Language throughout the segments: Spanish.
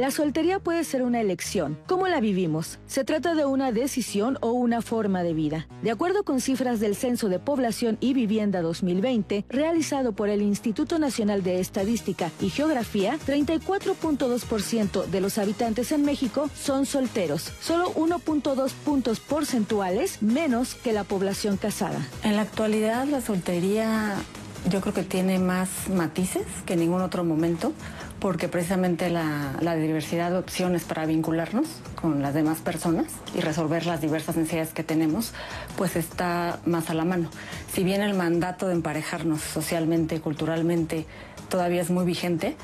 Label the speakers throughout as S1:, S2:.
S1: La soltería puede ser una elección. ¿Cómo la vivimos? Se trata de una decisión o una forma de vida. De acuerdo con cifras del Censo de Población y Vivienda 2020, realizado por el Instituto Nacional de Estadística y Geografía, 34.2% de los habitantes en México son solteros, solo 1.2 puntos porcentuales menos que la población casada.
S2: En la actualidad la soltería yo creo que tiene más matices que ningún otro momento, porque precisamente la, diversidad de opciones para vincularnos con las demás personas y resolver las diversas necesidades que tenemos, pues está más a la mano. Si bien el mandato de emparejarnos socialmente, culturalmente, todavía es muy vigente,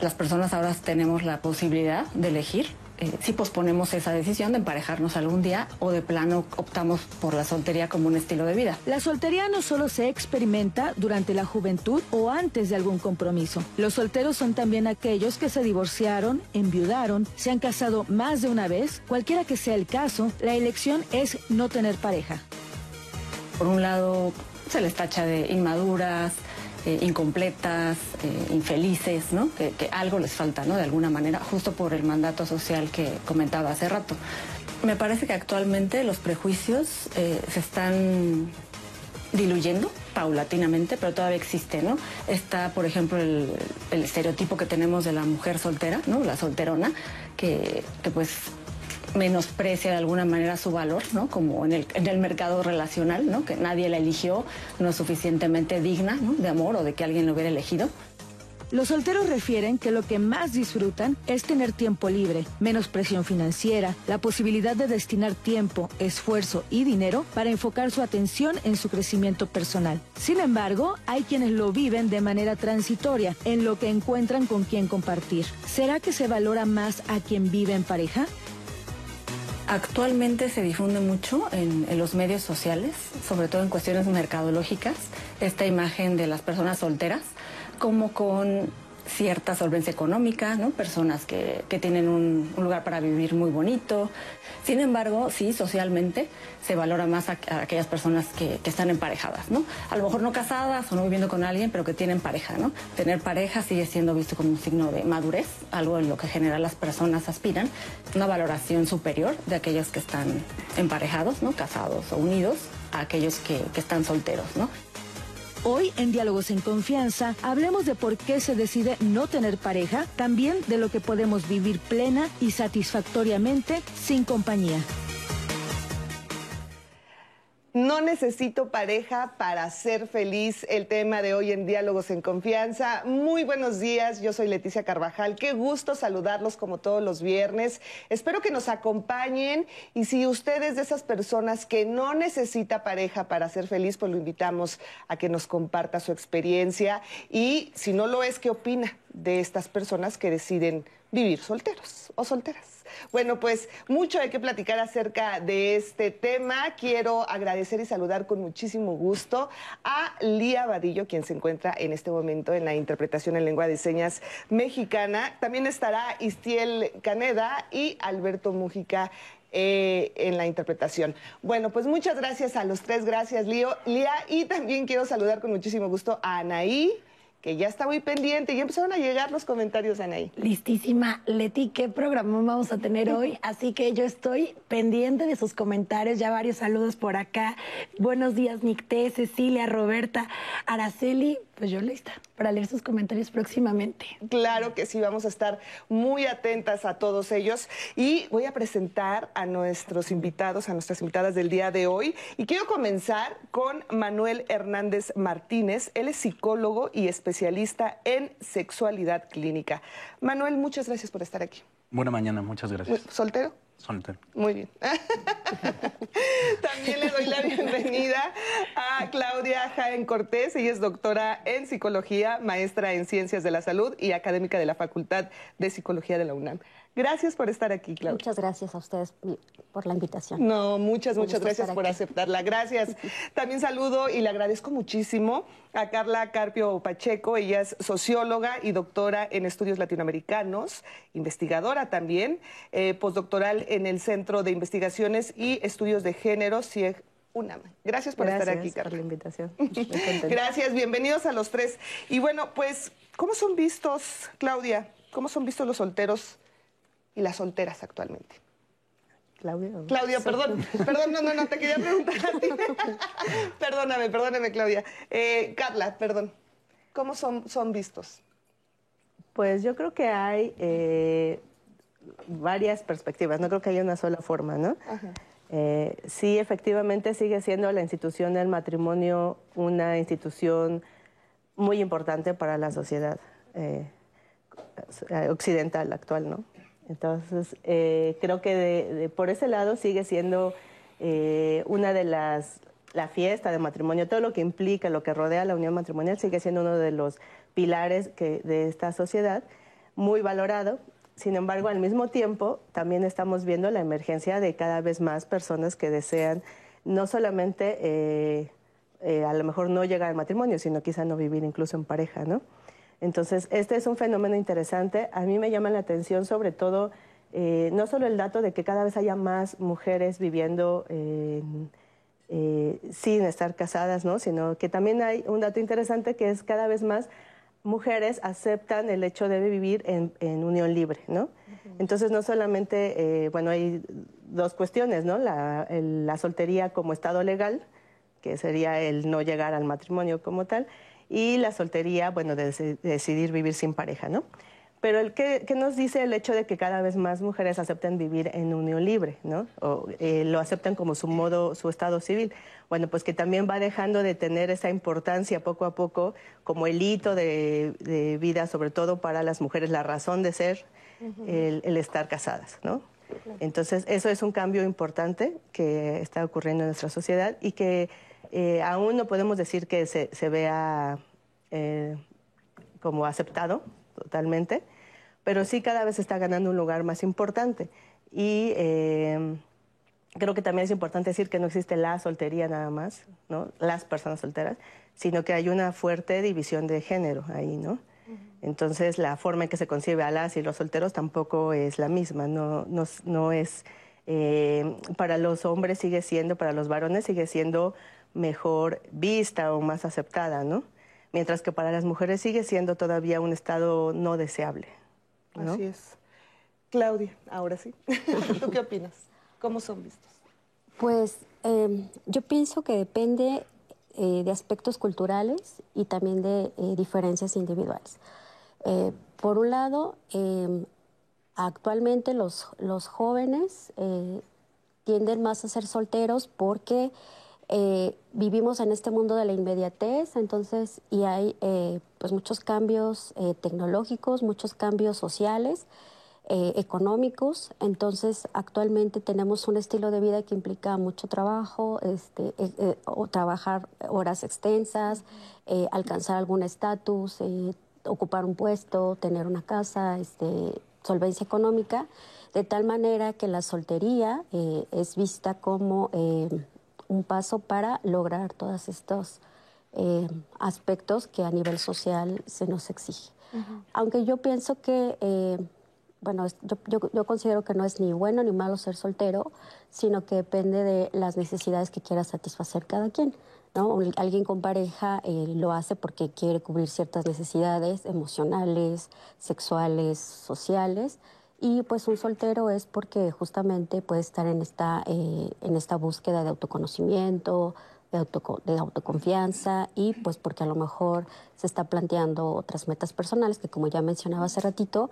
S2: las personas ahora tenemos la posibilidad de elegir eh, si posponemos esa decisión de emparejarnos algún día o de plano optamos por la soltería como un estilo de vida.
S1: La soltería no solo se experimenta durante la juventud o antes de algún compromiso. Los solteros son también aquellos que se divorciaron, enviudaron, se han casado más de una vez. Cualquiera que sea el caso, la elección es no tener pareja.
S2: Por un lado, se les tacha de inmaduras, eh, incompletas, eh, infelices, ¿no? Que, algo les falta, ¿no? De alguna manera, justo por el mandato social que comentaba hace rato. Me parece que actualmente los prejuicios eh, se están diluyendo paulatinamente, pero todavía existe, ¿no? Está, por ejemplo, el, estereotipo que tenemos de la mujer soltera, ¿no? La solterona, que, que pues menosprecia de alguna manera su valor, ¿no? Como en el, en el mercado relacional, ¿no? Que nadie la eligió, no es suficientemente digna, ¿no? De amor o de que alguien lo hubiera elegido.
S1: Los solteros refieren que lo que más disfrutan es tener tiempo libre, menos presión financiera, la posibilidad de destinar tiempo, esfuerzo y dinero para enfocar su atención en su crecimiento personal. Sin embargo, hay quienes lo viven de manera transitoria, en lo que encuentran con quien compartir. ¿Será que se valora más a quien vive en pareja?
S2: Actualmente se difunde mucho en, los medios sociales, sobre todo en cuestiones mercadológicas, esta imagen de las personas solteras como con cierta solvencia económica, personas que, tienen un, lugar para vivir muy bonito. Sin embargo, sí, socialmente se valora más a, aquellas personas que, están emparejadas, ¿no? A lo mejor no casadas o no viviendo con alguien, pero que tienen pareja, ¿no? Tener pareja sigue siendo visto como un signo de madurez, algo en lo que general las personas aspiran, una valoración superior de aquellos que están emparejados, ¿no? Casados o unidos, a aquellos que, que están solteros, ¿no?
S1: Hoy en Diálogos en Confianza hablemos de por qué se decide no tener pareja, también de lo que podemos vivir plena y satisfactoriamente sin compañía.
S3: No necesito pareja para ser feliz. El tema de hoy en Diálogos en Confianza. Muy buenos días, yo soy Leticia Carvajal. Qué gusto saludarlos como todos los viernes. Espero que nos acompañen y si usted es de esas personas que no necesita pareja para ser feliz, pues lo invitamos a que nos comparta su experiencia y si no lo es, ¿qué opina de estas personas que deciden vivir solteros o solteras? Bueno, pues mucho hay que platicar acerca de este tema. Quiero agradecer y saludar con muchísimo gusto a Lía Vadillo, quien se encuentra en este momento en la interpretación en lengua de señas mexicana. También estará Istiel Caneda y Alberto Mújica eh, en la interpretación. Bueno, pues muchas gracias a los tres, gracias Lío, Lía, y también quiero saludar con muchísimo gusto a Anaí que ya está muy pendiente y empezaron a llegar los comentarios, Anaí.
S4: Listísima. Leti, ¿qué programa vamos a tener hoy? Así que yo estoy pendiente de sus comentarios, ya varios saludos por acá. Buenos días, Nicté, Cecilia, Roberta, Araceli, pues yo lista para leer sus comentarios próximamente.
S3: Claro que sí, vamos a estar muy atentas a todos ellos y voy a presentar a nuestros invitados, a nuestras invitadas del día de hoy y quiero comenzar con Manuel Hernández Martínez. Él es psicólogo y especialista en sexualidad clínica. Manuel, muchas gracias por estar aquí.
S5: Buena mañana, muchas gracias.
S3: ¿Soltero?
S5: Soltero.
S3: Muy bien. También le doy la bienvenida a Claudia Jaén Cortés. Ella es doctora en psicología, maestra en ciencias de la salud y académica de la Facultad de Psicología de la UNAM. Gracias por estar aquí, Claudia.
S6: Muchas gracias a ustedes por la invitación.
S3: No, muchas, muchas gracias por aceptarla. Gracias. También saludo y le agradezco muchísimo a Carla Carpio Pacheco. Ella es socióloga y doctora en estudios latinoamericanos, investigadora también, eh, postdoctoral en el Centro de Investigaciones y Estudios de Género, CIEG UNAM. Gracias por estar aquí, Carla.
S2: por la invitación.
S3: Gracias, bienvenidos a los tres. Y bueno, pues, ¿cómo son vistos, Claudia? ¿Cómo son vistos los solteros y las solteras actualmente?
S5: Claudia.
S3: Claudia, perdón, perdón, no, no, no, te quería preguntar a ti. Perdóname, perdóname, Claudia. Eh, Carla, perdón, ¿cómo son, son vistos?
S5: Pues yo creo que hay eh, varias perspectivas, no creo que haya una sola forma, ¿no? Eh, sí, efectivamente sigue siendo la institución del matrimonio una institución muy importante para la sociedad eh, occidental actual, ¿no? Entonces, eh, creo que por ese lado sigue siendo una de las, la fiesta de matrimonio, todo lo que implica, lo que rodea la unión matrimonial, sigue siendo uno de los pilares que, de esta sociedad, muy valorado, sin embargo, al mismo tiempo, también estamos viendo la emergencia de cada vez más personas que desean no solamente eh, eh, a lo mejor no llegar al matrimonio, sino quizá no vivir incluso en pareja, ¿no? Entonces, este es un fenómeno interesante. A mí me llama la atención sobre todo, eh, no solo el dato de que cada vez haya más mujeres viviendo sin estar casadas, ¿no? Sino que también hay un dato interesante que es cada vez más mujeres aceptan el hecho de vivir en, unión libre, ¿no? Entonces no solamente, eh, bueno, hay dos cuestiones, ¿no? La, soltería como estado legal, que sería el no llegar al matrimonio como tal, y la soltería, bueno, de, decidir vivir sin pareja, ¿no? Pero el ¿qué, nos dice el hecho de que cada vez más mujeres acepten vivir en unión libre, ¿no? O eh, lo aceptan como su modo, su estado civil. Bueno, pues que también va dejando de tener esa importancia poco a poco como el hito de, vida, sobre todo para las mujeres, la razón de ser, el, estar casadas, ¿no? Entonces, eso es un cambio importante que está ocurriendo en nuestra sociedad y que eh, aún no podemos decir que se, vea eh, como aceptado totalmente, pero sí cada vez está ganando un lugar más importante. Y eh, creo que también es importante decir que no existe la soltería nada más, ¿no? las personas solteras, sino que hay una fuerte división de género ahí, ¿no? Entonces la forma en que se concibe a las y los solteros tampoco es la misma, no, no, es... Eh, para los hombres sigue siendo, para los varones sigue siendo mejor vista o más aceptada, ¿no? Mientras que para las mujeres sigue siendo todavía un estado no deseable.
S3: Así es. Claudia, ahora sí. ¿Tú qué opinas? ¿Cómo son vistos?
S6: Pues em, yo pienso que depende eh, de aspectos culturales y también de eh, diferencias individuales. Eh, por un lado, em, actualmente los, los jóvenes tienden más a ser solteros porque vivimos en este mundo de la inmediatez, entonces, y hay pues muchos cambios tecnológicos, muchos cambios sociales eh, económicos. Entonces, actualmente tenemos un estilo de vida que implica mucho trabajo, este, eh, eh, o trabajar horas extensas, alcanzar algún estatus, ocupar un puesto, tener una casa, este, solvencia económica, de tal manera que la soltería es vista como un paso para lograr todos estos aspectos que a nivel social se nos exige. Aunque yo pienso que bueno, yo, yo, considero que no es ni bueno ni malo ser soltero, sino que depende de las necesidades que quiera satisfacer cada quien. ¿no? Alguien con pareja eh, lo hace porque quiere cubrir ciertas necesidades emocionales, sexuales, sociales. Y pues un soltero es porque justamente puede estar en esta, eh, en esta búsqueda de autoconocimiento, de, autoconfianza y pues porque a lo mejor se está planteando otras metas personales que como ya mencionaba hace ratito,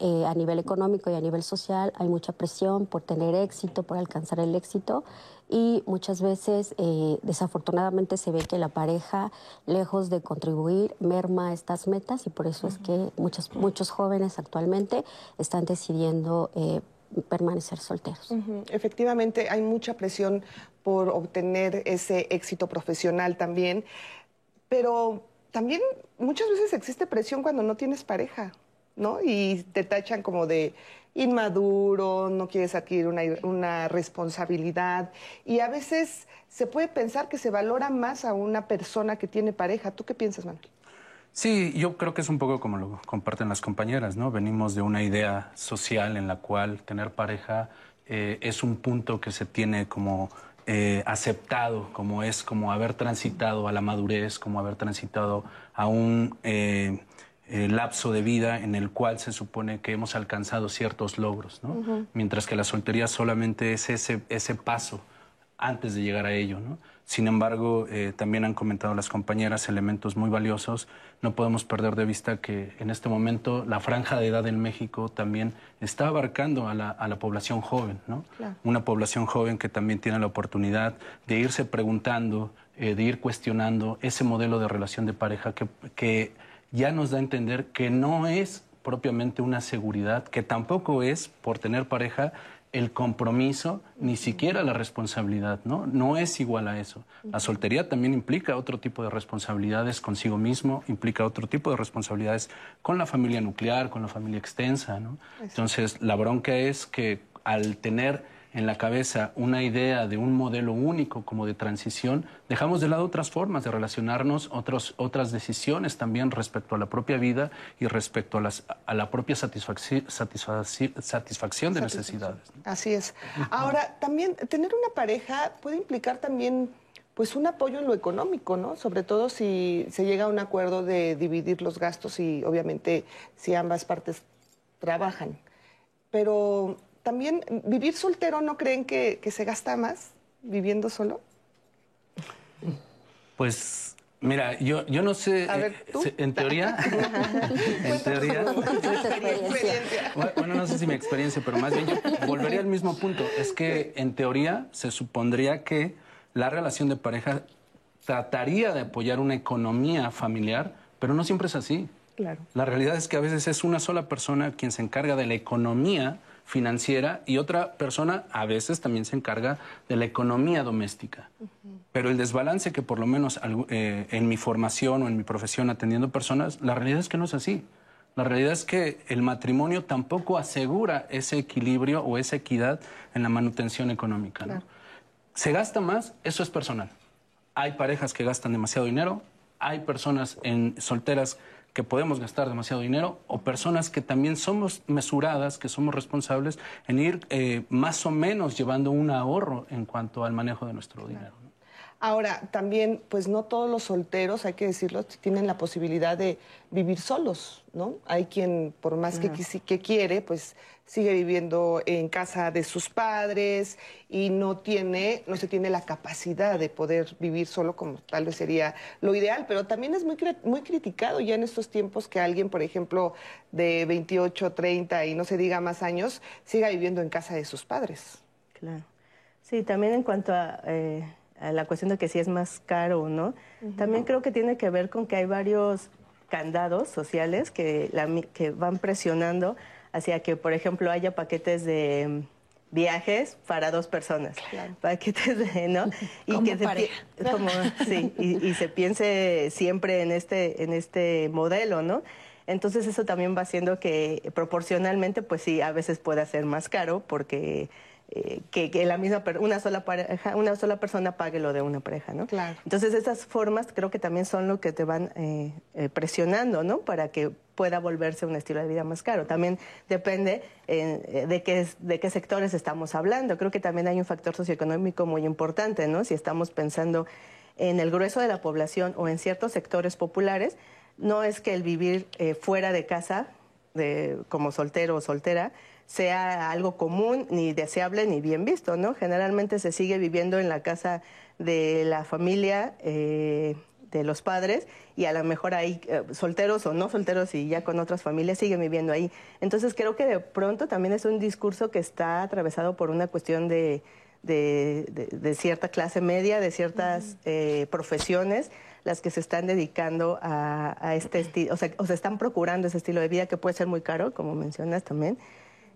S6: eh, a, nivel económico y a nivel social hay mucha presión por tener éxito, por alcanzar el éxito y muchas veces eh, desafortunadamente se ve que la pareja lejos de contribuir merma estas metas y por eso es que muchos, muchos jóvenes actualmente están decidiendo eh, permanecer solteros.
S3: Efectivamente, hay mucha presión por obtener ese éxito profesional también, pero también muchas veces existe presión cuando no tienes pareja, ¿no? Y te tachan como de inmaduro, no quieres adquirir una, una, responsabilidad. Y a veces se puede pensar que se valora más a una persona que tiene pareja. ¿Tú qué piensas, Manuel?
S7: Sí, yo creo que es un poco como lo comparten las compañeras, ¿no? Venimos de una idea social en la cual tener pareja eh, es un punto que se tiene como eh, aceptado, como es como haber transitado a la madurez, como haber transitado a un, eh, lapso de vida en el cual se supone que hemos alcanzado ciertos logros, ¿no? Mientras que la soltería solamente es ese, ese paso antes de llegar a ello, ¿no? Sin embargo, eh, también han comentado las compañeras elementos muy valiosos. No podemos perder de vista que en este momento la franja de edad en México también está abarcando a la, a la población joven, ¿no? Una población joven que también tiene la oportunidad de irse preguntando, eh, de ir cuestionando ese modelo de relación de pareja que, que ya nos da a entender que no es propiamente una seguridad, que tampoco es, por tener pareja, el compromiso, ni siquiera la responsabilidad, ¿no? No es igual a eso. La soltería también implica otro tipo de responsabilidades consigo mismo, implica otro tipo de responsabilidades con la familia nuclear, con la familia extensa, ¿no? Entonces, la bronca es que al tener en la cabeza una idea de un modelo único como de transición, dejamos de lado otras formas de relacionarnos, otros, otras decisiones también respecto a la propia vida y respecto a, las, a la propia satisfacción, satisfacción de necesidades.
S3: Así es. Ahora, también tener una pareja puede implicar también pues un apoyo en lo económico, ¿no? Sobre todo si se llega a un acuerdo de dividir los gastos y obviamente si ambas partes trabajan. Pero también vivir soltero, ¿no creen que, se gasta más viviendo solo?
S7: Pues Mira, yo, yo no sé,
S3: a ver,
S7: eh, en teoría, en teoría, bueno, no sé si mi experiencia, pero más bien yo volvería al mismo punto, es que en teoría se supondría que la relación de pareja trataría de apoyar una economía familiar, pero no siempre es así.
S3: Claro.
S7: La realidad es que a veces es una sola persona quien se encarga de la economía financiera y otra persona a veces también se encarga de la economía doméstica. Pero el desbalance que por lo menos eh, en mi formación o en mi profesión atendiendo personas, la realidad es que no es así. La realidad es que el matrimonio tampoco asegura ese equilibrio o esa equidad en la manutención económica. Se gasta más, eso es personal. Hay parejas que gastan demasiado dinero, hay personas en solteras que podemos gastar demasiado dinero o personas que también somos mesuradas, que somos responsables en ir eh, más o menos llevando un ahorro en cuanto al manejo de nuestro dinero.
S3: Ahora, también, pues no todos los solteros, hay que decirlo, tienen la posibilidad de vivir solos, ¿no? Hay quien, por más que, que quiere, pues sigue viviendo en casa de sus padres y no tiene, no se tiene la capacidad de poder vivir solo como tal vez sería lo ideal, pero también es muy, muy criticado ya en estos tiempos que alguien, por ejemplo, de 28, 30 y no se diga más años, siga viviendo en casa de sus padres.
S5: Claro. Sí, también en cuanto a... Eh, la cuestión de que si es más caro o no, también creo que tiene que ver con que hay varios candados sociales que, que van presionando hacia que, por ejemplo, haya paquetes de mm, viajes para dos personas, paquetes de, ¿no?
S4: Y que se
S5: como, sí, y, se piense siempre en este, en este modelo, ¿no? Entonces eso también va haciendo que proporcionalmente, pues sí, a veces pueda ser más caro porque eh, que, la misma una sola pareja, una sola persona pague lo de una pareja, ¿no?
S3: Claro.
S5: Entonces esas formas creo que también son lo que te van eh, eh, presionando, ¿no? Para que pueda volverse un estilo de vida más caro. También depende de qué de qué sectores estamos hablando. Creo que también hay un factor socioeconómico muy importante, ¿no? Si estamos pensando en el grueso de la población o en ciertos sectores populares, no es que el vivir fuera de casa, de, como soltero o soltera, sea algo común, ni deseable, ni bien visto, ¿no? Generalmente se sigue viviendo en la casa de la familia, eh, de los padres, y a lo mejor hay eh, solteros o no solteros y ya con otras familias siguen viviendo ahí. Entonces creo que de pronto también es un discurso que está atravesado por una cuestión de, de, cierta clase media, de ciertas eh, profesiones las que se están dedicando a, a este estilo, o sea, o se están procurando ese estilo de vida que puede ser muy caro, como mencionas también,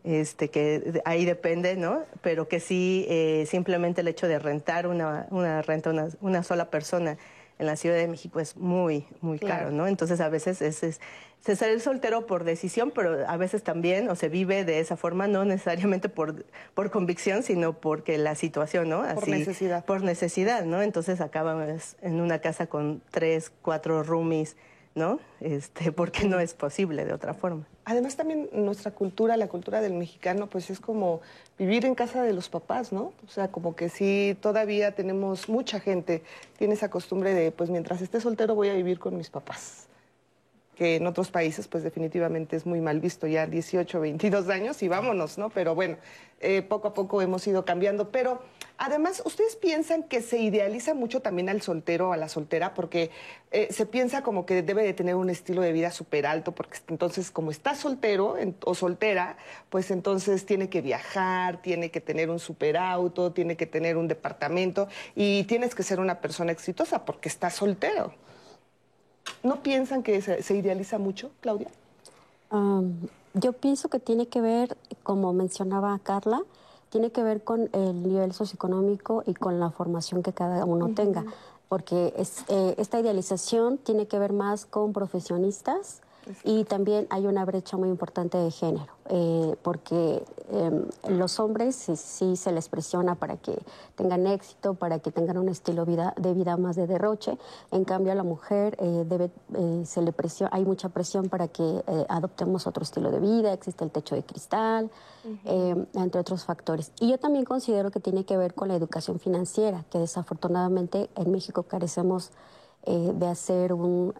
S5: este, que ahí depende, ¿no? Pero que sí, eh, simplemente el hecho de rentar una, una renta, una, una, sola persona en la Ciudad de México es muy, muy caro, ¿no? Entonces a veces es, es, se sale soltero por decisión, pero a veces también, o se vive de esa forma, no necesariamente por, por convicción, sino porque la situación, ¿no?
S3: Así, por necesidad.
S5: Por necesidad, ¿no? Entonces acabamos en una casa con tres, cuatro roomies, ¿no? Este, porque no es posible de otra forma.
S3: Además también nuestra cultura, la cultura del mexicano, pues es como vivir en casa de los papás, ¿no? O sea, como que sí, todavía tenemos mucha gente, tiene esa costumbre de, pues mientras esté soltero voy a vivir con mis papás. que en otros países pues definitivamente es muy mal visto, ya 18, 22 años y vámonos, ¿no? Pero bueno, eh, poco a poco hemos ido cambiando, pero además, ¿ustedes piensan que se idealiza mucho también al soltero o a la soltera? Porque eh, se piensa como que debe de tener un estilo de vida súper alto, porque entonces como está soltero o soltera, pues entonces tiene que viajar, tiene que tener un superauto, tiene que tener un departamento y tienes que ser una persona exitosa porque está soltero. ¿No piensan que se, idealiza mucho, Claudia?
S6: yo pienso que tiene que ver, como mencionaba Carla, tiene que ver con el nivel socioeconómico y con la formación que cada uno tenga, porque eh, esta idealización tiene que ver más con profesionistas y también hay una brecha muy importante de género, eh, porque em, los hombres sí, se les presiona para que tengan éxito, para que tengan un estilo vida, de vida más de derroche. En cambio, a la mujer eh, debe, eh, se le presiona, hay mucha presión para que adoptemos otro estilo de vida, existe el techo de cristal, em, entre otros factores. Y yo también considero que tiene que ver con la educación financiera, que desafortunadamente en México carecemos de hacer un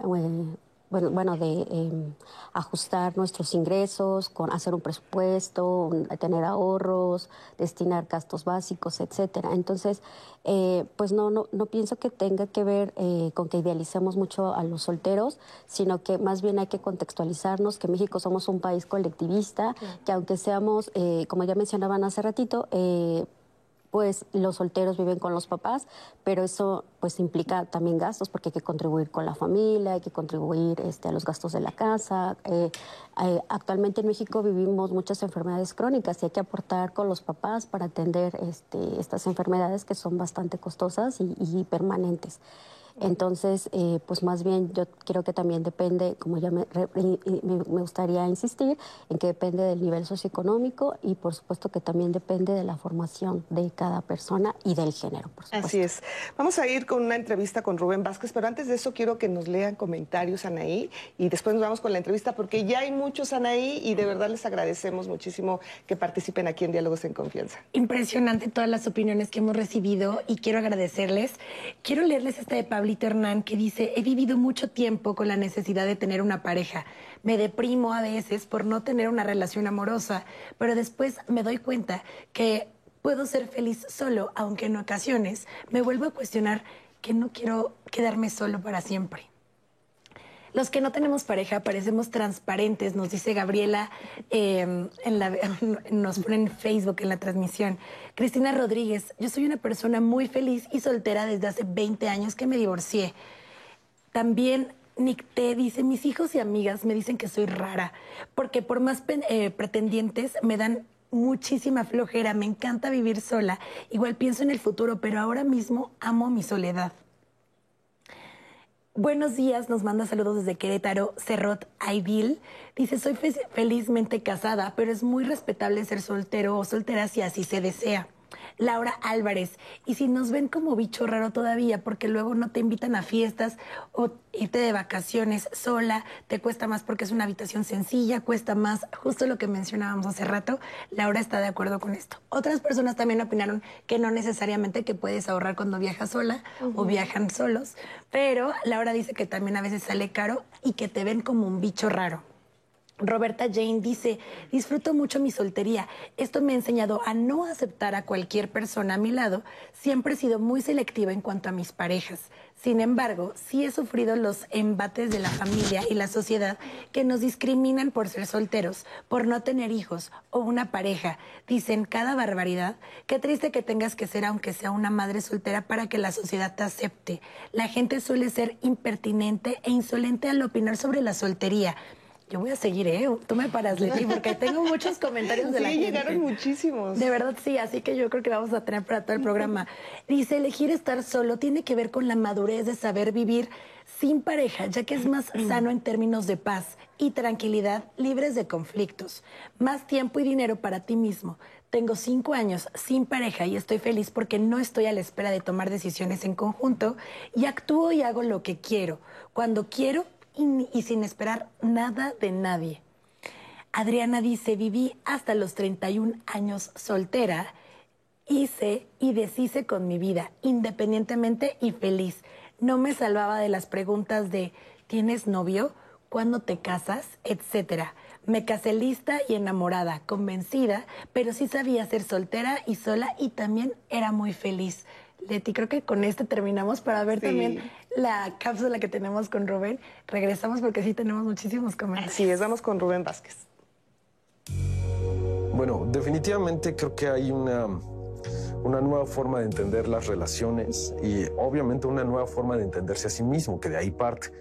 S6: bueno, bueno de em, ajustar nuestros ingresos, con hacer un presupuesto, tener ahorros, destinar gastos básicos, etcétera. Entonces, eh, pues no, no, no pienso que tenga que ver eh, con que idealicemos mucho a los solteros, sino que más bien hay que contextualizarnos que México somos un país colectivista, que aunque seamos, eh, como ya mencionaban hace ratito, pues los solteros viven con los papás, pero eso pues implica también gastos porque hay que contribuir con la familia, hay que contribuir este, a los gastos de la casa. Eh, eh, actualmente en México vivimos muchas enfermedades crónicas y hay que aportar con los papás para atender este, estas enfermedades que son bastante costosas y permanentes. Entonces, eh, pues más bien yo creo que también depende, como ya me, me, gustaría insistir, en que depende del nivel socioeconómico y por supuesto que también depende de la formación de cada persona y del género, por supuesto.
S3: Así es. Vamos a ir con una entrevista con Rubén Vázquez, pero antes de eso quiero que nos lean comentarios, Anaí, y después nos vamos con la entrevista porque ya hay muchos, Anaí, y de verdad les agradecemos muchísimo que participen aquí en Diálogos en Confianza.
S4: Impresionante todas las opiniones que hemos recibido y quiero agradecerles. Quiero leerles esta de Pablo Que dice, he vivido mucho tiempo con la necesidad de tener una pareja. Me deprimo a veces por no tener una relación amorosa, pero después me doy cuenta que puedo ser feliz solo, aunque en ocasiones me vuelvo a cuestionar que no quiero quedarme solo para siempre. Los que no tenemos pareja parecemos transparentes, nos dice Gabriela, em, en la, nos pone en Facebook en la transmisión. Cristina Rodríguez, yo soy una persona muy feliz y soltera desde hace 20 años que me divorcié. También Nick T dice, mis hijos y amigas me dicen que soy rara, porque por más eh, pretendientes me dan muchísima flojera, me encanta vivir sola, igual pienso en el futuro, pero ahora mismo amo mi soledad. Buenos días, nos manda saludos desde Querétaro, Cerrot Aidil. Dice, soy felizmente casada, pero es muy respetable ser soltero o soltera si así se desea. Laura Álvarez. Y si nos ven como bicho raro todavía, porque luego no te invitan a fiestas o irte de vacaciones sola, te cuesta más porque es una habitación sencilla, cuesta más, justo lo que mencionábamos hace rato, Laura está de acuerdo con esto. Otras personas también opinaron que no necesariamente que puedes ahorrar cuando viajas sola o viajan solos, pero Laura dice que también a veces sale caro y que te ven como un bicho raro. Roberta Jane dice, disfruto mucho mi soltería. Esto me ha enseñado a no aceptar a cualquier persona a mi lado. Siempre he sido muy selectiva en cuanto a mis parejas. Sin embargo, sí he sufrido los embates de la familia y la sociedad que nos discriminan por ser solteros, por no tener hijos o una pareja. Dicen cada barbaridad. Qué triste que tengas que ser aunque sea una madre soltera para que la sociedad te acepte. La gente suele ser impertinente e insolente al opinar sobre la soltería. Yo voy a seguir, ¿eh? Tú me paras, Leti, porque tengo muchos comentarios de la gente.
S3: Sí, llegaron muchísimos.
S4: De verdad, sí, así que yo creo que vamos a tener para todo el programa. Dice, elegir estar solo tiene que ver con la madurez de saber vivir sin pareja, ya que es más sano en términos de paz y tranquilidad, libres de conflictos. Más tiempo y dinero para ti mismo. Tengo cinco años sin pareja y estoy feliz porque no estoy a la espera de tomar decisiones en conjunto y actúo y hago lo que quiero. Cuando quiero y, sin esperar nada de nadie. Adriana dice, viví hasta los 31 años soltera, hice y deshice con mi vida, independientemente y feliz. No me salvaba de las preguntas de, ¿tienes novio? cuándo te casas, etcétera. Me casé lista y enamorada, convencida, pero sí sabía ser soltera y sola y también era muy feliz. Leti, creo que con este terminamos para ver también la cápsula que tenemos con Rubén. Regresamos porque sí tenemos muchísimos comentarios.
S3: Así es, vamos con Rubén Vázquez.
S8: Bueno, definitivamente creo que hay una, una nueva forma de entender las relaciones y obviamente una nueva forma de entenderse a sí mismo, que de ahí parte.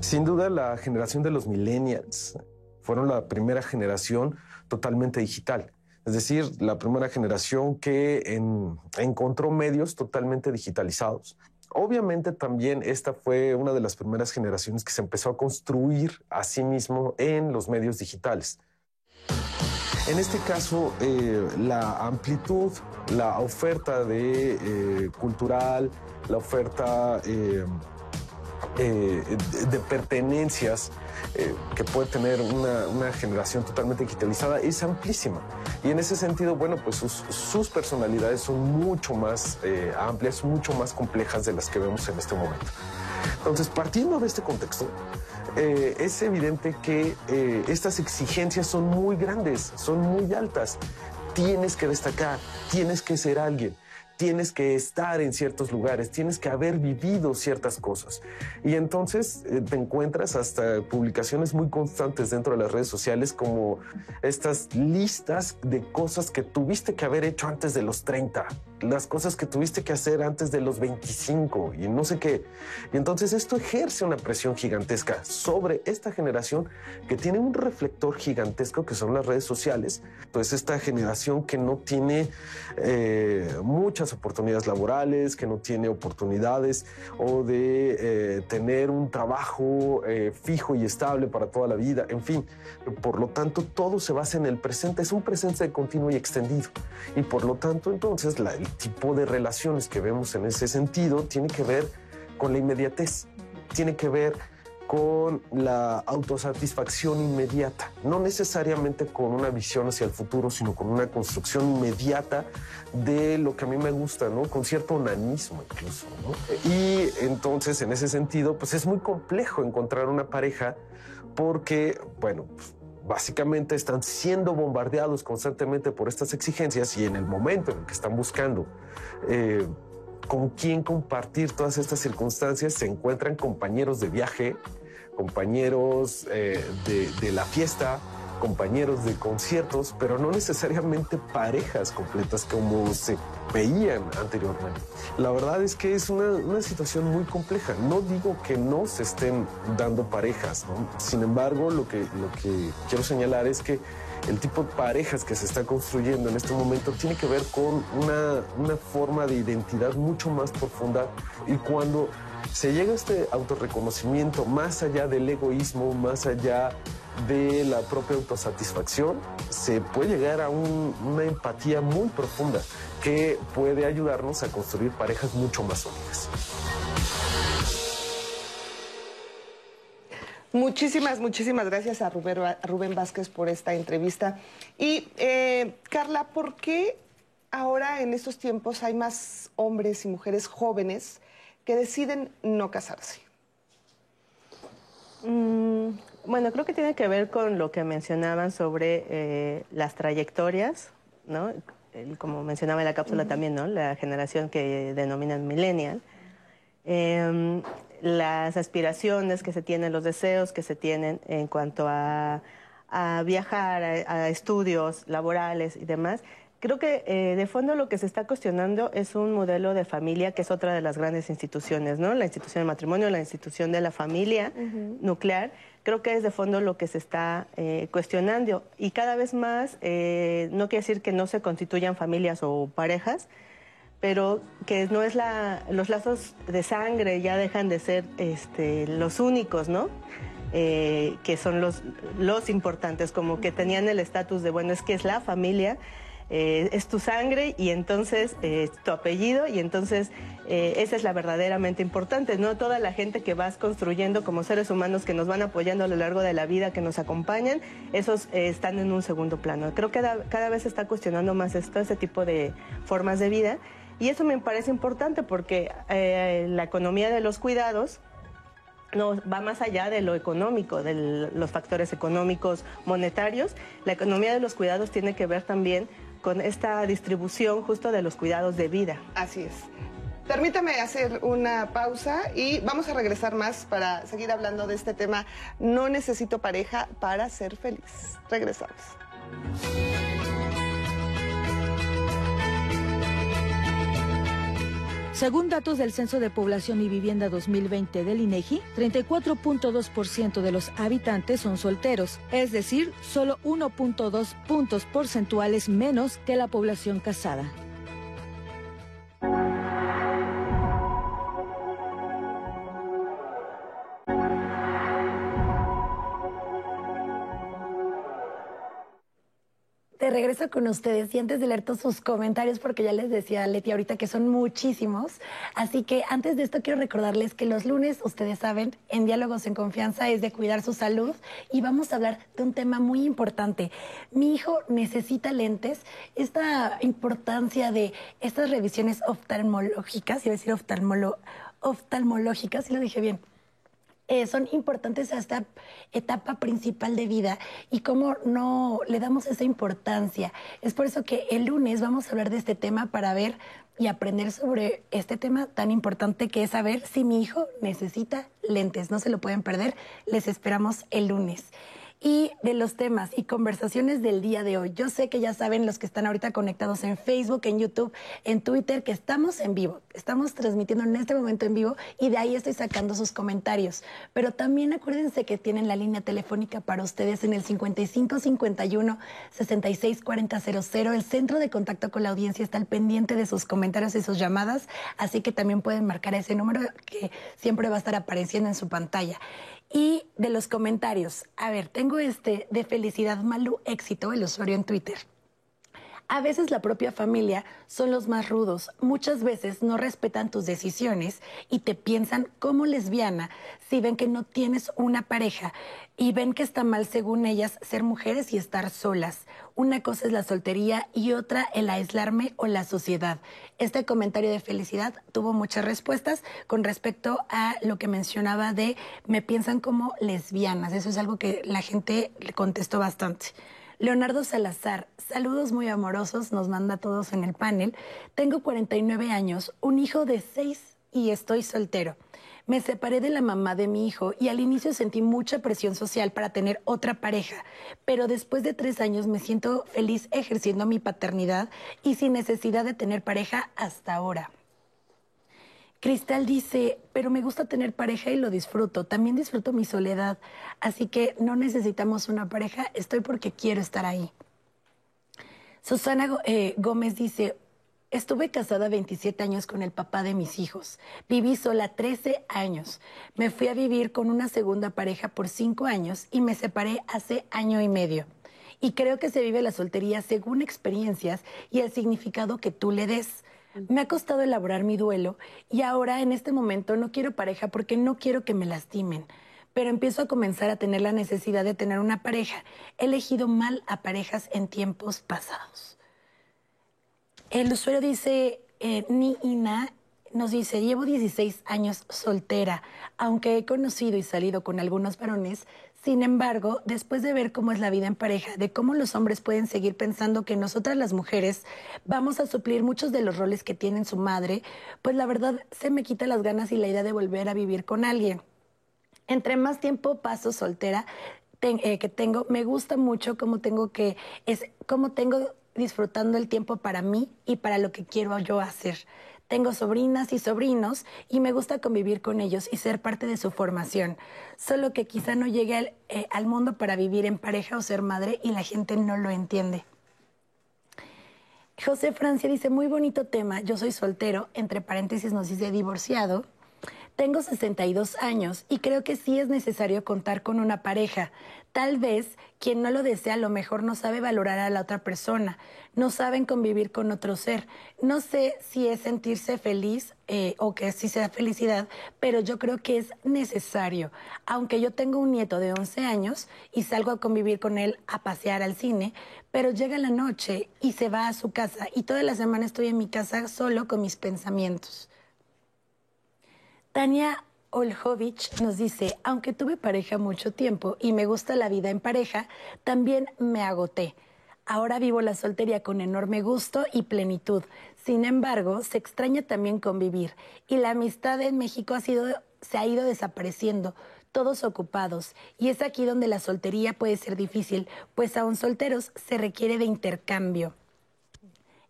S8: Sin duda, la generación de los millennials fueron la primera generación totalmente digital. Es decir, la primera generación que encontró medios totalmente digitalizados. Obviamente también esta fue una de las primeras generaciones que se empezó a construir a sí mismo en los medios digitales. En este caso, eh, la amplitud, la oferta de eh, cultural, la oferta eh, de pertenencias que puede tener una, generación totalmente digitalizada es amplísima. Y en ese sentido, bueno, pues sus, personalidades son mucho más amplias, mucho más complejas de las que vemos en este momento. Entonces, partiendo de este contexto, eh, es evidente que eh, estas exigencias son muy grandes, son muy altas. Tienes que destacar, tienes que ser alguien tienes que estar en ciertos lugares, tienes que haber vivido ciertas cosas. Y entonces eh, te encuentras hasta publicaciones muy constantes dentro de las redes sociales como estas listas de cosas que tuviste que haber hecho antes de los 30, las cosas que tuviste que hacer antes de los 25 y no sé qué. Y entonces esto ejerce una presión gigantesca sobre esta generación que tiene un reflector gigantesco que son las redes sociales. Entonces esta generación que no tiene eh, muchas oportunidades laborales, que no tiene oportunidades o de eh, tener un trabajo eh, fijo y estable para toda la vida, en fin. Por lo tanto, todo se basa en el presente, es un presente continuo y extendido. Y por lo tanto, entonces, tipo de relaciones que vemos en ese sentido tiene que ver con la inmediatez, tiene que ver con la autosatisfacción inmediata, no necesariamente con una visión hacia el futuro, sino con una construcción inmediata de lo que a mí me gusta, ¿no? Con cierto onanismo incluso, ¿no? Y entonces, en ese sentido, pues es muy complejo encontrar una pareja porque, bueno, pues, básicamente están siendo bombardeados constantemente por estas exigencias y en el momento en que están buscando eh, con quién compartir todas estas circunstancias, se encuentran compañeros de viaje, compañeros eh, de, la fiesta, compañeros de conciertos, pero no necesariamente parejas completas como se veían anteriormente. La verdad es que es una, situación muy compleja. No digo que no se estén dando parejas, sin embargo, lo que, lo que quiero señalar es que el tipo de parejas que se está construyendo en este momento tiene que ver con una, una forma de identidad mucho más profunda y cuando se llega a este autorreconocimiento más allá del egoísmo, más allá de la propia autosatisfacción, se puede llegar a una empatía muy profunda que puede ayudarnos a construir parejas mucho más sólidas.
S3: Muchísimas, muchísimas gracias a Rubén, Vázquez por esta entrevista. Y eh, Carla, ¿por qué ahora en estos tiempos hay más hombres y mujeres jóvenes que deciden no casarse?
S5: Mm, bueno, creo que tiene que ver con lo que mencionaban sobre eh, las trayectorias, ¿no? como mencionaba en la cápsula también, ¿no? La generación que denominan millennial. Em, las aspiraciones que se tienen, los deseos que se tienen en cuanto a, viajar, a, estudios laborales y demás. Creo que eh, de fondo lo que se está cuestionando es un modelo de familia que es otra de las grandes instituciones, ¿no? La institución del matrimonio, la institución de la familia nuclear. Creo que es de fondo lo que se está eh, cuestionando. Y cada vez más, eh, no quiere decir que no se constituyan familias o parejas, pero que no es la, los lazos de sangre ya dejan de ser este, los únicos, ¿no? Eh, que son los, los importantes, como que tenían el estatus de, bueno, es que es la familia, eh, es tu sangre y entonces eh, tu apellido y entonces esa es la verdaderamente importante, no toda la gente que vas construyendo como seres humanos que nos van apoyando a lo largo de la vida, que nos acompañan, esos están en un segundo plano. Creo que cada, cada vez se está cuestionando más esto, este tipo de formas de vida y eso me parece importante porque eh, la economía de los cuidados no va más allá de lo económico, de los factores económicos monetarios. La economía de los cuidados tiene que ver también con esta distribución justo de los cuidados de vida.
S3: Así es. Permítame hacer una pausa y vamos a regresar más para seguir hablando de este tema. No necesito pareja para ser feliz. Regresamos.
S1: Según datos del Censo de Población y Vivienda 2020 del INEGI, 34.2% de los habitantes son solteros, es decir, solo 1.2 puntos porcentuales menos que la población casada.
S4: Regreso con ustedes y antes de leer todos sus comentarios, porque ya les decía a Leti ahorita que son muchísimos, así que antes de esto quiero recordarles que los lunes, ustedes saben, en Diálogos en Confianza es de cuidar su salud y vamos a hablar de un tema muy importante. Mi hijo necesita lentes, esta importancia de estas revisiones oftalmológicas, iba a decir oftalmolo, oftalmológicas, si lo dije bien eh, son importantes a esta etapa principal de vida y cómo no le damos esa importancia. Es por eso que el lunes vamos a hablar de este tema para ver y aprender sobre este tema tan importante que es saber si mi hijo necesita lentes. No se lo pueden perder. Les esperamos el lunes y de los temas y conversaciones del día de hoy. Yo sé que ya saben los que están ahorita conectados en Facebook, en YouTube, en Twitter, que estamos en vivo. Estamos transmitiendo en este momento en vivo y de ahí estoy sacando sus comentarios. Pero también acuérdense que tienen la línea telefónica para ustedes en el 5551 664000. El centro de contacto con la audiencia está al pendiente de sus comentarios y sus llamadas, así que también pueden marcar ese número que siempre va a estar apareciendo en su pantalla. Y de los comentarios, a ver, tengo este de Felicidad Malu Éxito, el usuario en Twitter. A veces la propia familia son los más rudos. Muchas veces no respetan tus decisiones y te piensan como lesbiana si ven que no tienes una pareja y ven que está mal según ellas ser mujeres y estar solas. Una cosa es la soltería y otra el aislarme o la sociedad. Este comentario de felicidad tuvo muchas respuestas con respecto a lo que mencionaba de me piensan como lesbianas. Eso es algo que la gente le contestó bastante. Leonardo Salazar, saludos muy amorosos, nos manda a todos en el panel. Tengo 49 años, un hijo de 6 y estoy soltero. Me separé de la mamá de mi hijo y al inicio sentí mucha presión social para tener otra pareja, pero después de tres años me siento feliz ejerciendo mi paternidad y sin necesidad de tener pareja hasta ahora. Cristal dice, pero me gusta tener pareja y lo disfruto. También disfruto mi soledad. Así que no necesitamos una pareja, estoy porque quiero estar ahí. Susana eh, Gómez dice, estuve casada 27 años con el papá de mis hijos. Viví sola 13 años. Me fui a vivir con una segunda pareja por 5 años y me separé hace año y medio. Y creo que se vive la soltería según experiencias y el significado que tú le des. Me ha costado elaborar mi duelo y ahora en este momento no quiero pareja porque no quiero que me lastimen. Pero empiezo a comenzar a tener la necesidad de tener una pareja. He elegido mal a parejas en tiempos pasados. El usuario dice, eh, Ni Ina nos dice, llevo 16 años soltera, aunque he conocido y salido con algunos varones, sin embargo, después de ver cómo es la vida en pareja, de cómo los hombres pueden seguir pensando que nosotras las mujeres vamos a suplir muchos de los roles que tienen su madre, pues la verdad se me quita las ganas y la idea de volver a vivir con alguien. Entre más tiempo paso soltera eh, que tengo, me gusta mucho cómo tengo que, es cómo tengo disfrutando el tiempo para mí y para lo que quiero yo hacer. Tengo sobrinas y sobrinos y me gusta convivir con ellos y ser parte de su formación. Solo que quizá no llegue al, eh, al mundo para vivir en pareja o ser madre y la gente no lo entiende. José Francia dice, muy bonito tema, yo soy soltero, entre paréntesis nos dice divorciado. Tengo 62 años y creo que sí es necesario contar con una pareja. Tal vez quien no lo desea a lo mejor no sabe valorar a la otra persona, no saben convivir con otro ser. No sé si es sentirse feliz eh, o que sí sea felicidad, pero yo creo que es necesario. Aunque yo tengo un nieto de 11 años y salgo a convivir con él a pasear al cine, pero llega la noche y se va a su casa y toda la semana estoy en mi casa solo con mis pensamientos. Tania Oljovic nos dice, aunque tuve pareja mucho tiempo y me gusta la vida en pareja, también me agoté. Ahora vivo la soltería con enorme gusto y plenitud. Sin embargo, se extraña también convivir y la amistad en México ha sido, se ha ido desapareciendo, todos ocupados. Y es aquí donde la soltería puede ser difícil, pues aún solteros se requiere de intercambio.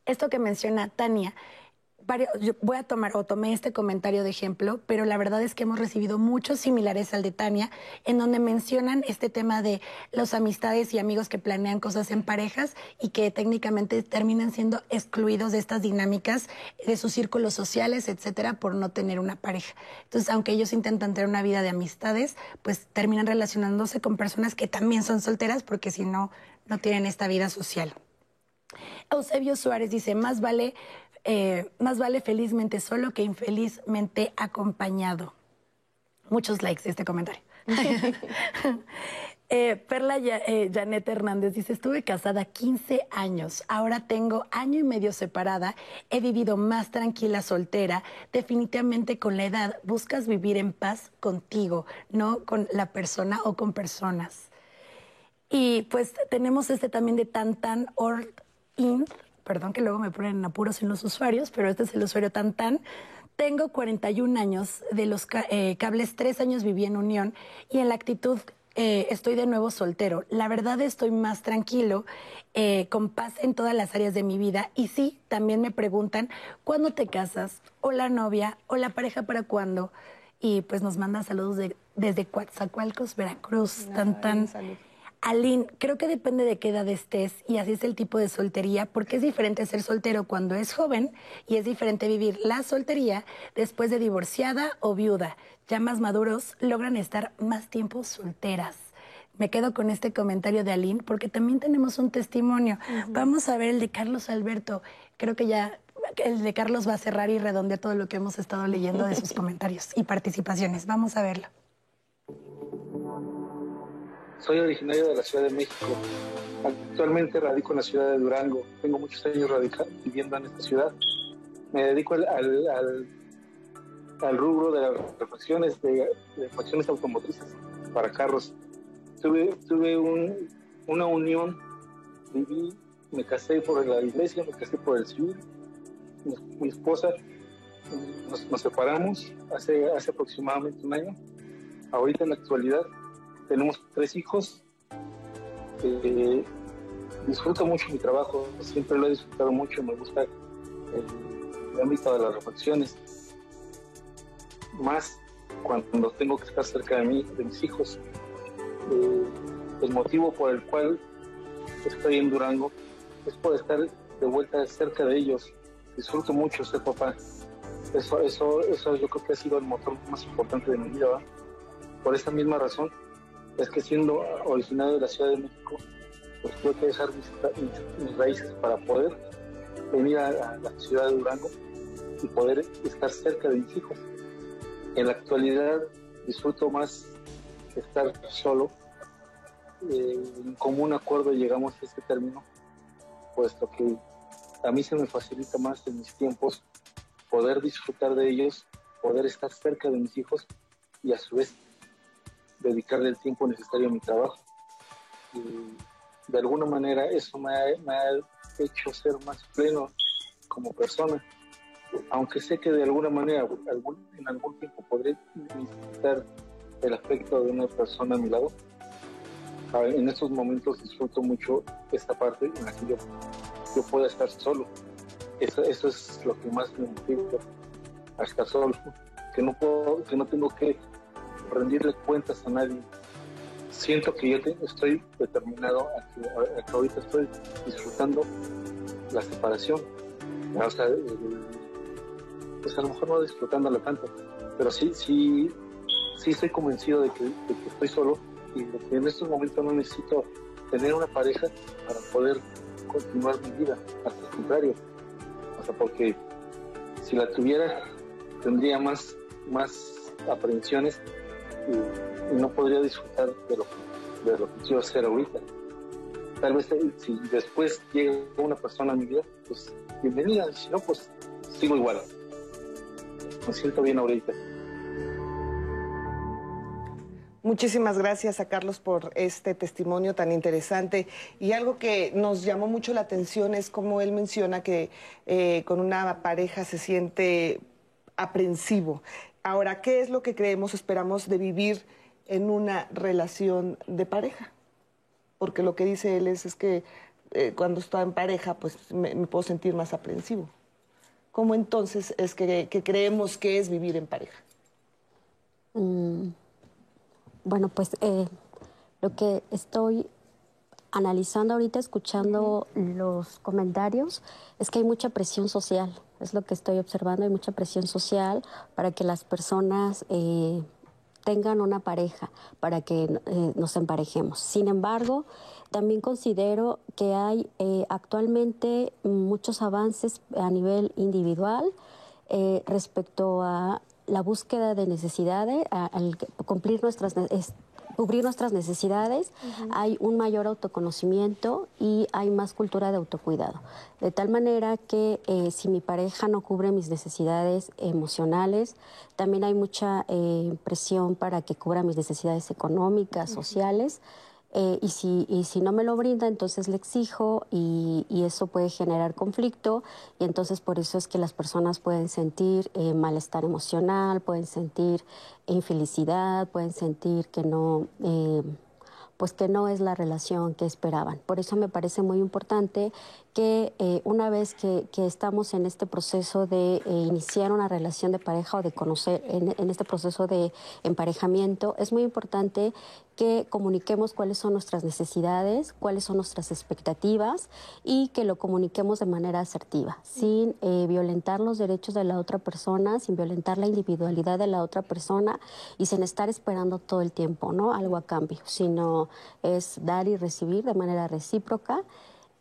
S4: Esto que menciona Tania voy a tomar o tomé este comentario de ejemplo, pero la verdad es que hemos recibido muchos similares al de Tania, en donde mencionan este tema de las amistades y amigos que planean cosas en parejas y que técnicamente terminan siendo excluidos de estas dinámicas de sus círculos sociales, etcétera, por no tener una pareja. Entonces, aunque ellos intentan tener una vida de amistades, pues terminan relacionándose con personas que también son solteras porque si no, no tienen esta vida social. Eusebio Suárez dice, más vale eh, más vale felizmente solo que infelizmente acompañado. Muchos likes de este comentario. Eh, Perla eh, Janet Hernández dice, estuve casada 15 años, ahora tengo año y medio separada, he vivido más tranquila soltera, definitivamente con la edad buscas vivir en paz contigo, no con la persona o con personas. Y pues tenemos este también de Tan Tan or In, perdón que luego me ponen en apuros en los usuarios, pero este es el usuario tan tan. Tengo 41 años, de los eh, cables tres años viví en unión y en la actitud eh, estoy de nuevo soltero. La verdad estoy más tranquilo, eh, con paz en todas las áreas de mi vida. Y sí, también me preguntan, ¿cuándo te casas? ¿O la novia? ¿O la pareja para cuándo? Y pues nos manda saludos desde Coatzacoalcos, Veracruz. tan, tan. Aline, creo que depende de qué edad estés y así es el tipo de soltería, porque es diferente ser soltero cuando es joven y es diferente vivir la soltería después de divorciada o viuda. Ya más maduros logran estar más tiempo solteras. Me quedo con este comentario de Aline porque también tenemos un testimonio. Vamos a ver el de Carlos Alberto. Creo que ya el de Carlos va a cerrar y redondear todo lo que hemos estado leyendo de sus comentarios y participaciones. Vamos a verlo.
S9: Soy originario de la Ciudad de México. Actualmente radico en la ciudad de Durango. Tengo muchos años viviendo en esta ciudad. Me dedico al, al, rubro de las refacciones, de, refacciones automotrices para carros. Tuve, tuve una unión, viví, me casé por la iglesia, me casé por el civil. Mi, esposa, nos, separamos hace, hace aproximadamente un año. Ahorita en la actualidad tenemos tres hijos. Eh, disfruto mucho mi trabajo, siempre lo he disfrutado mucho, me gusta el, ámbito de las reflexiones, más cuando tengo que estar cerca de mí, de mis hijos. Eh, el motivo por el cual estoy en Durango es por estar de vuelta cerca de ellos. Disfruto mucho ser papá. Eso, eso, eso yo creo que ha sido el motor más importante de mi vida. Por esa misma razón, es que siendo originario de la Ciudad de México, pues tuve que dejar mis, raíces para poder venir a, la ciudad de Durango y poder estar cerca de mis hijos. En la actualidad disfruto más estar solo. Eh, en común acuerdo llegamos a este término, puesto que a mí se me facilita más en mis tiempos poder disfrutar de ellos, poder estar cerca de mis hijos y a su vez dedicarle el tiempo necesario a mi trabajo. Y de alguna manera eso me ha, hecho ser más pleno como persona. Aunque sé que de alguna manera, en algún tiempo podré necesitar el afecto de una persona a mi lado, en estos momentos disfruto mucho esta parte en la que yo, yo pueda estar solo. Eso, eso es lo que más me motiva estar solo, que no, puedo, que no tengo que rendirle cuentas a nadie. Siento que yo estoy determinado a que, ahorita estoy disfrutando la separación. O sea, pues a lo mejor no disfrutándola tanto, pero sí, sí, sí estoy convencido de que, estoy solo y que en estos momentos no necesito tener una pareja para poder continuar mi vida, al contrario. O sea, porque si la tuviera, tendría más, más aprensiones y, no podría disfrutar de lo, de lo que quiero hacer ahorita. Tal vez eh, si después llega una persona a mi vida, pues bienvenida, si no, pues sigo igual. Me siento bien ahorita.
S3: Muchísimas gracias a Carlos por este testimonio tan interesante. Y algo que nos llamó mucho la atención es cómo él menciona que eh, con una pareja se siente aprensivo. Ahora, ¿qué es lo que creemos, esperamos de vivir en una relación de pareja? Porque lo que dice él es, que eh, cuando estoy en pareja, pues me, puedo sentir más aprensivo. ¿Cómo entonces es que, creemos que es vivir en pareja?
S6: Mm, bueno, pues eh, lo que estoy analizando ahorita, escuchando los comentarios, es que hay mucha presión social. Es lo que estoy observando, hay mucha presión social para que las personas eh, tengan una pareja, para que eh, nos emparejemos. Sin embargo, también considero que hay actualmente muchos avances a nivel individual respecto a la búsqueda de necesidades, al cumplir nuestras cubrir nuestras necesidades, hay un mayor autoconocimiento y hay más cultura de autocuidado. De tal manera que eh, si mi pareja no cubre mis necesidades emocionales, también hay mucha eh, presión para que cubra mis necesidades económicas, sociales. Eh, y, si, y si no me lo brinda, entonces le exijo y, y, eso puede generar conflicto y entonces por eso es que las personas pueden sentir eh, malestar emocional, pueden sentir infelicidad, pueden sentir que no... Eh, pues que no es la relación que esperaban. Por eso me parece muy importante que eh, una vez que, estamos en este proceso de eh, iniciar una relación de pareja o de conocer, en, este proceso de emparejamiento, es muy importante que comuniquemos cuáles son nuestras necesidades, cuáles son nuestras expectativas y que lo comuniquemos de manera asertiva, sin eh, violentar los derechos de la otra persona, sin violentar la individualidad de la otra persona y sin estar esperando todo el tiempo, ¿no? Algo a cambio, sino es dar y recibir de manera recíproca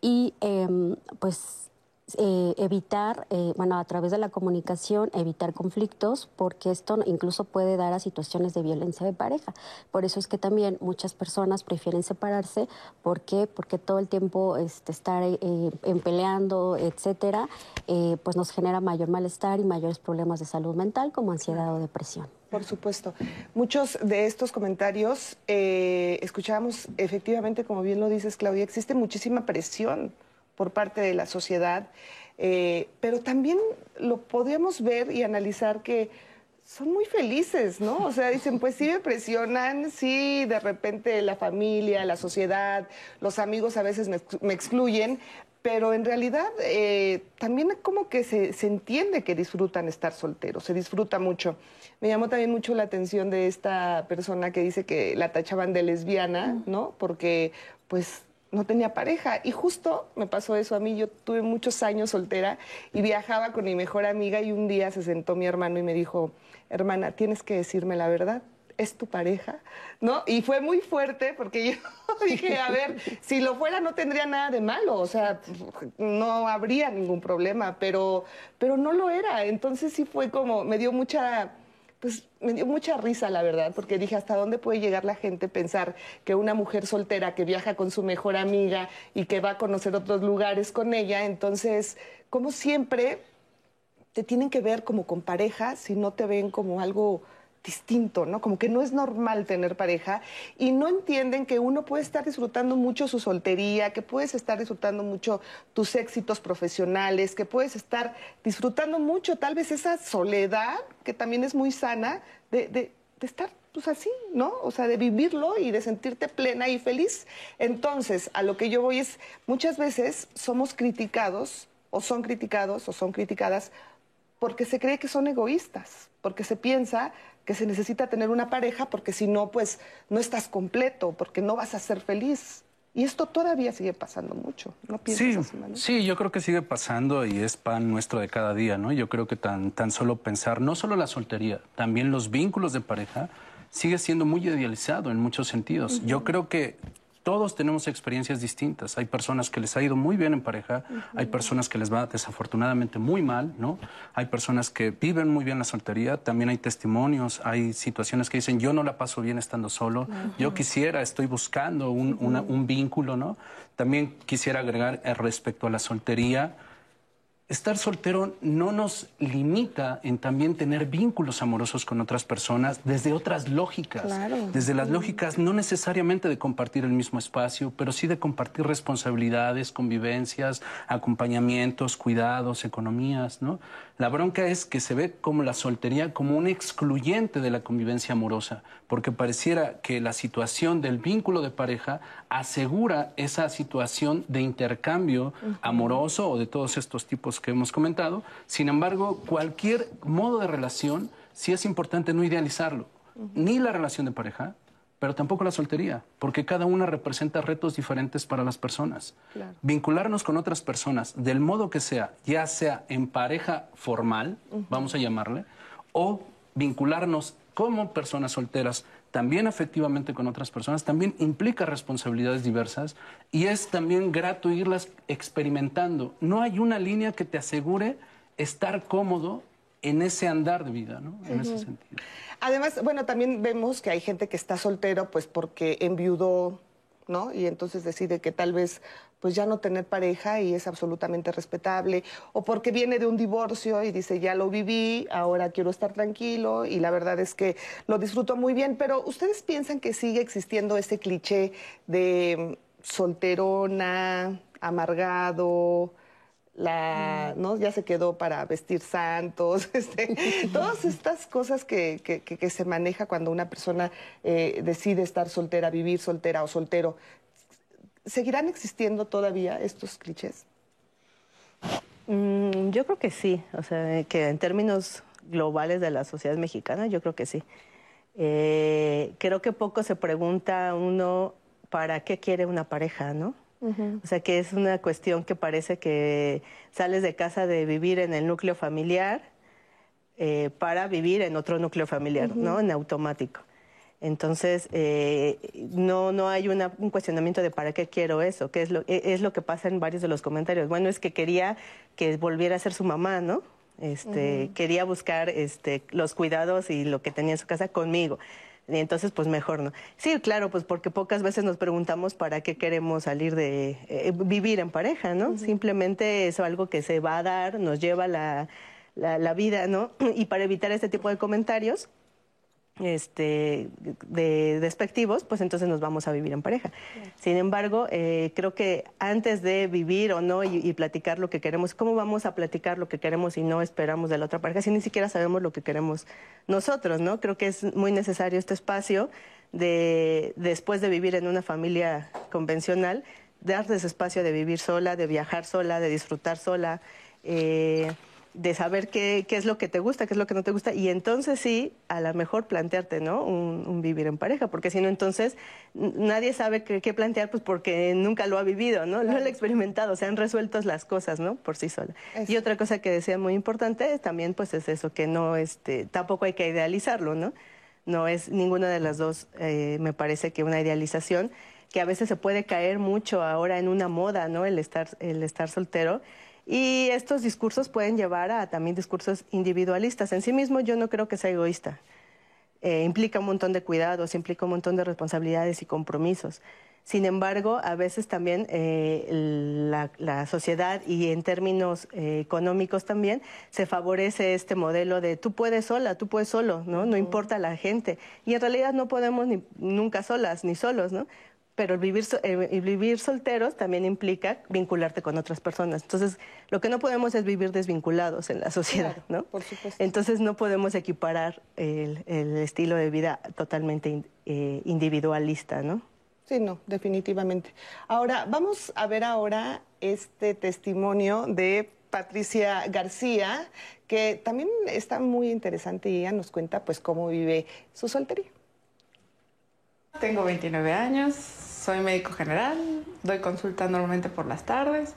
S6: y em, pues eh, evitar, eh, bueno, a través de la comunicación, evitar conflictos, porque esto incluso puede dar a situaciones de violencia de pareja. Por eso es que también muchas personas prefieren separarse. ¿Por qué? Porque todo el tiempo este, estar eh, en peleando, etcétera, pues nos genera mayor malestar y mayores problemas de salud mental como ansiedad o depresión.
S3: Por supuesto. Muchos de estos comentarios escuchamos efectivamente, como bien lo dices, Claudia, existe muchísima presión por parte de la sociedad, eh, pero también lo podríamos ver y analizar que son muy felices, ¿no? O sea, dicen, pues sí me presionan, sí, de repente la familia, la sociedad, los amigos a veces me, excluyen, pero en realidad eh, también como que se, se, entiende que disfrutan estar solteros, se disfruta mucho. Me llamó también mucho la atención de esta persona que dice que la tachaban de lesbiana, ¿no? Porque pues no tenía pareja. Y justo me pasó eso a mí. Yo tuve muchos años soltera y viajaba con mi mejor amiga y un día se sentó mi hermano y me dijo, hermana, tienes que decirme la verdad. ¿Es tu pareja? ¿No? Y fue muy fuerte porque yo dije, a ver, si lo fuera no tendría nada de malo, o sea, no habría ningún problema, pero, pero no lo era. Entonces sí fue como, me dio mucha pues me dio mucha risa, la verdad, porque dije, ¿hasta dónde puede llegar la gente pensar que una mujer soltera que viaja con su mejor amiga y que va a conocer otros lugares con ella, entonces, como siempre, te tienen que ver como con pareja si no te ven como algo distinto, ¿no? Como que no es normal tener pareja y no entienden que uno puede estar disfrutando mucho su soltería, que puedes estar disfrutando mucho tus éxitos profesionales, que puedes estar disfrutando mucho tal vez esa soledad, que también es muy sana, de, de, estar pues así, ¿no? O sea, de vivirlo y de sentirte plena y feliz. Entonces, a lo que yo voy es, muchas veces somos criticados o son criticados o son criticadas porque se cree que son egoístas, porque se piensa que se necesita tener una pareja porque si no, pues no estás completo, porque no vas a ser feliz. Y esto todavía sigue pasando mucho, ¿no
S7: piensas sí, Sí, yo creo que sigue pasando y es pan nuestro de cada día, ¿no? Yo creo que tan, tan solo pensar, no solo la soltería, también los vínculos de pareja, sigue siendo muy idealizado en muchos sentidos. Yo creo que todos tenemos experiencias distintas. Hay personas que les ha ido muy bien en pareja, hay personas que les va desafortunadamente muy mal, ¿no? Hay personas que viven muy bien la soltería, también hay testimonios, hay situaciones que dicen, yo no la paso bien estando solo, yo quisiera, estoy buscando un, vínculo, ¿no? También quisiera agregar eh, respecto a la soltería, estar soltero no nos limita en también tener vínculos amorosos con otras personas desde otras lógicas. Desde las lógicas no necesariamente de compartir el mismo espacio, pero sí de compartir responsabilidades, convivencias, acompañamientos, cuidados, economías, ¿no? La bronca es que se ve como la soltería como un excluyente de la convivencia amorosa, porque pareciera que la situación del vínculo de pareja asegura esa situación de intercambio amoroso o de todos estos tipos que hemos comentado. Sin embargo, cualquier modo de relación, sí es importante no idealizarlo, ni la relación de pareja, pero tampoco la soltería, porque cada una representa retos diferentes para las personas. Vincularnos con otras personas del modo que sea, ya sea en pareja formal, vamos a llamarle, o vincularnos como personas solteras también afectivamente con otras personas, también implica responsabilidades diversas y es también grato irlas experimentando. No hay una línea que te asegure estar cómodo en ese andar de vida, ¿no? En ese sentido.
S3: Además, bueno, también vemos que hay gente que está soltero pues porque enviudó, ¿no? Y entonces decide que tal vez pues ya no tener pareja y es absolutamente respetable, o porque viene de un divorcio y dice, ya lo viví, ahora quiero estar tranquilo y la verdad es que lo disfruto muy bien, pero ¿ustedes piensan que sigue existiendo ese cliché de solterona, amargado, la, mm. ¿no? Ya se quedó para vestir santos, este, todas estas cosas que, que, se maneja cuando una persona eh, decide estar soltera, vivir soltera o soltero. ¿Seguirán existiendo todavía estos clichés?
S5: Mm, yo creo que sí, o sea, que en términos globales de la sociedad mexicana, yo creo que sí. Eh, creo que poco se pregunta uno para qué quiere una pareja, ¿no? O sea, que es una cuestión que parece que sales de casa de vivir en el núcleo familiar eh, para vivir en otro núcleo familiar, ¿no? En automático. Entonces, eh, no, no hay un cuestionamiento de para qué quiero eso, que es lo, e, es lo que pasa en varios de los comentarios. Bueno, es que quería que volviera a ser su mamá, ¿no? Este, Quería buscar este, los cuidados y lo que tenía en su casa conmigo. Y entonces, pues mejor no. Sí, claro, pues porque pocas veces nos preguntamos para qué queremos salir de eh, vivir en pareja, ¿no? Simplemente es algo que se va a dar, nos lleva la, la vida, ¿no? Y para evitar este tipo de comentarios, este, de despectivos, pues entonces nos vamos a vivir en pareja. Sin embargo, eh, creo que antes de vivir o no y, platicar lo que queremos, ¿cómo vamos a platicar lo que queremos y no esperamos de la otra pareja si ni siquiera sabemos lo que queremos nosotros, ¿no? Creo que es muy necesario este espacio de, después de vivir en una familia convencional, darles espacio de vivir sola, de viajar sola, de disfrutar sola. Eh, de saber qué, qué, es lo que te gusta, qué es lo que no te gusta, y entonces sí, a lo mejor plantearte, ¿no? Un, vivir en pareja, porque si no, entonces nadie sabe qué, plantear, pues porque nunca lo ha vivido, ¿no? Lo ha experimentado, se han resuelto las cosas, ¿no? Por sí sola. Y otra cosa que decía muy importante también, pues es eso, que no, este, tampoco hay que idealizarlo, ¿no? No es ninguna de las dos, eh, me parece que una idealización, que a veces se puede caer mucho ahora en una moda, ¿no? El estar, el estar soltero y estos discursos pueden llevar a también discursos individualistas. En sí mismo yo no creo que sea egoísta. Eh, implica un montón de cuidados, implica un montón de responsabilidades y compromisos. Sin embargo, a veces también eh, la, sociedad y en términos eh, económicos también se favorece este modelo de tú puedes sola, tú puedes solo, ¿no? No importa la gente. Y en realidad no podemos ni, nunca solas ni solos, ¿no? Pero el vivir, eh, vivir solteros también implica vincularte con otras personas. Entonces, lo que no podemos es vivir desvinculados en la sociedad, ¿no? Por supuesto. Entonces, no podemos equiparar el, estilo de vida totalmente eh, individualista, ¿no?
S3: Sí, no, definitivamente. Ahora, vamos a ver ahora este testimonio de Patricia García, que también está muy interesante y ella nos cuenta pues cómo vive su soltería.
S10: Tengo 29 años, soy médico general, doy consulta normalmente por las tardes.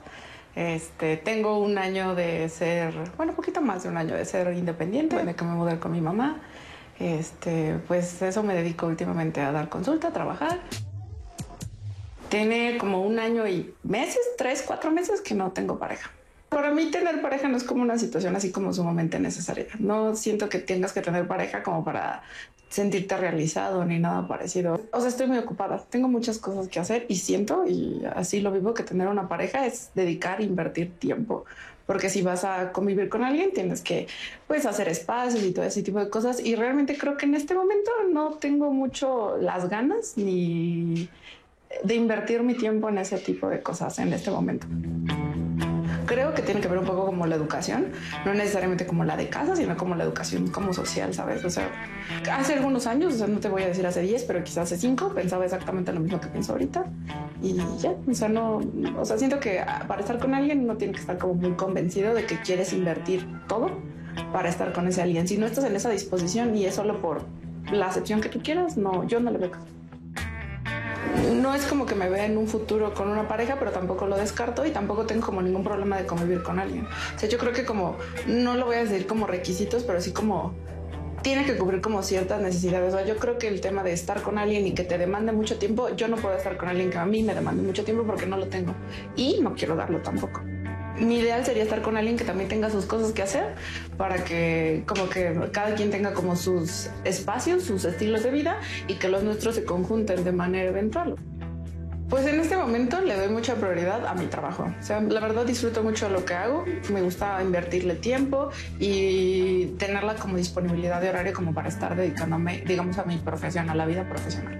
S10: Este, tengo un año de ser, bueno, poquito más de un año de ser independiente, de que me mudé con mi mamá. Este, pues eso me dedico últimamente a dar consulta, a trabajar. Tiene como un año y meses, tres, cuatro meses que no tengo pareja. Para mí tener pareja no es como una situación así como sumamente necesaria. No siento que tengas que tener pareja como para sentirte realizado ni nada parecido. O sea, estoy muy ocupada, tengo muchas cosas que hacer y siento, y así lo vivo, que tener una pareja es dedicar, invertir tiempo porque si vas a convivir con alguien tienes que pues hacer espacios y todo ese tipo de cosas y realmente creo que en este momento no tengo mucho las ganas ni de invertir mi tiempo en ese tipo de cosas en este momento creo que tiene que ver un poco como la educación, no necesariamente como la de casa, sino como la educación como social, ¿sabes? O sea, hace algunos años, o sea, no te voy a decir hace 10, pero quizás hace 5, pensaba exactamente lo mismo que pienso ahorita y ya, o sea, no, o sea, siento que para estar con alguien no tiene que estar como muy convencido de que quieres invertir todo para estar con ese alguien. Si no estás en esa disposición y es solo por la acepción que tú quieras, no, yo no le veo no es como que me vea en un futuro con una pareja, pero tampoco lo descarto y tampoco tengo como ningún problema de convivir con alguien. O sea, yo creo que como, no lo voy a decir como requisitos, pero sí como tiene que cubrir como ciertas necesidades. O sea, yo creo que el tema de estar con alguien y que te demande mucho tiempo, yo no puedo estar con alguien que a mí me demande mucho tiempo porque no lo tengo y no quiero darlo tampoco mi ideal sería estar con alguien que también tenga sus cosas que hacer para que como que cada quien tenga como sus espacios, sus estilos de vida y que los nuestros se conjunten de manera eventual. Pues en este momento le doy mucha prioridad a mi trabajo. O sea, la verdad disfruto mucho lo que hago. Me gusta invertirle tiempo y tenerla como disponibilidad de horario como para estar dedicándome, digamos, a mi profesión, a la vida profesional.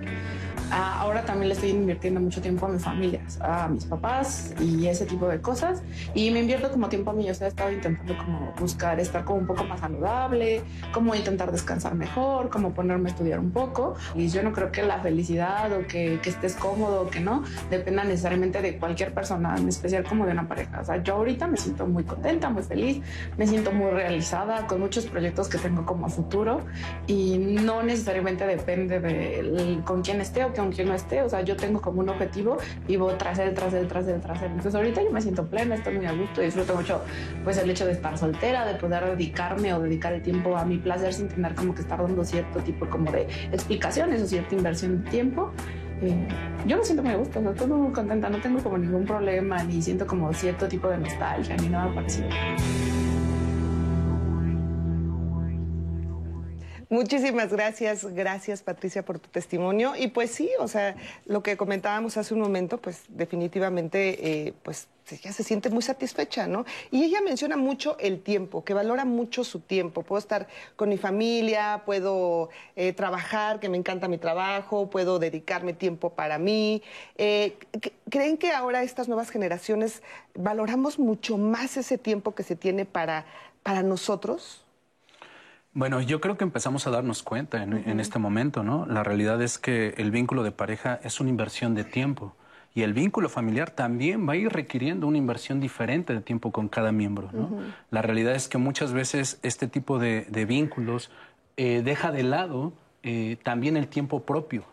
S10: Ah, ahora también le estoy invirtiendo mucho tiempo a mi familia, a mis papás y ese tipo de cosas. Y me invierto como tiempo a mí. O sea, he estado intentando como buscar estar como un poco más saludable, como intentar descansar mejor, como ponerme a estudiar un poco. Y yo no creo que la felicidad o que, que estés cómodo o que no dependa necesariamente de cualquier persona, en especial como de una pareja. O sea, yo ahorita me siento muy contenta, muy feliz, me siento muy realizada con muchos proyectos que tengo como futuro y no necesariamente depende de con quién esté o aunque no esté, o sea, yo tengo como un objetivo y voy tras él, tras él, tras él, tras él. Entonces ahorita yo me siento plena, estoy muy a gusto, disfruto mucho pues el hecho de estar soltera, de poder dedicarme o dedicar el tiempo a mi placer sin tener como que estar dando cierto tipo como de explicaciones o cierta inversión de tiempo. Eh, yo me siento muy a gusto, estoy muy contenta, no tengo como ningún problema, ni siento como cierto tipo de nostalgia, ni nada parecido.
S3: Muchísimas gracias, gracias Patricia por tu testimonio. Y pues sí, o sea, lo que comentábamos hace un momento, pues definitivamente, eh, pues ella se siente muy satisfecha, ¿no? Y ella menciona mucho el tiempo, que valora mucho su tiempo. Puedo estar con mi familia, puedo eh, trabajar, que me encanta mi trabajo, puedo dedicarme tiempo para mí. Eh, ¿Creen que ahora estas nuevas generaciones valoramos mucho más ese tiempo que se tiene para, para nosotros?
S7: Bueno, yo creo que empezamos a darnos cuenta en, este momento, ¿no? La realidad es que el vínculo de pareja es una inversión de tiempo y el vínculo familiar también va a ir requiriendo una inversión diferente de tiempo con cada miembro, ¿no? La realidad es que muchas veces este tipo de, vínculos eh, deja de lado eh, también el tiempo propio,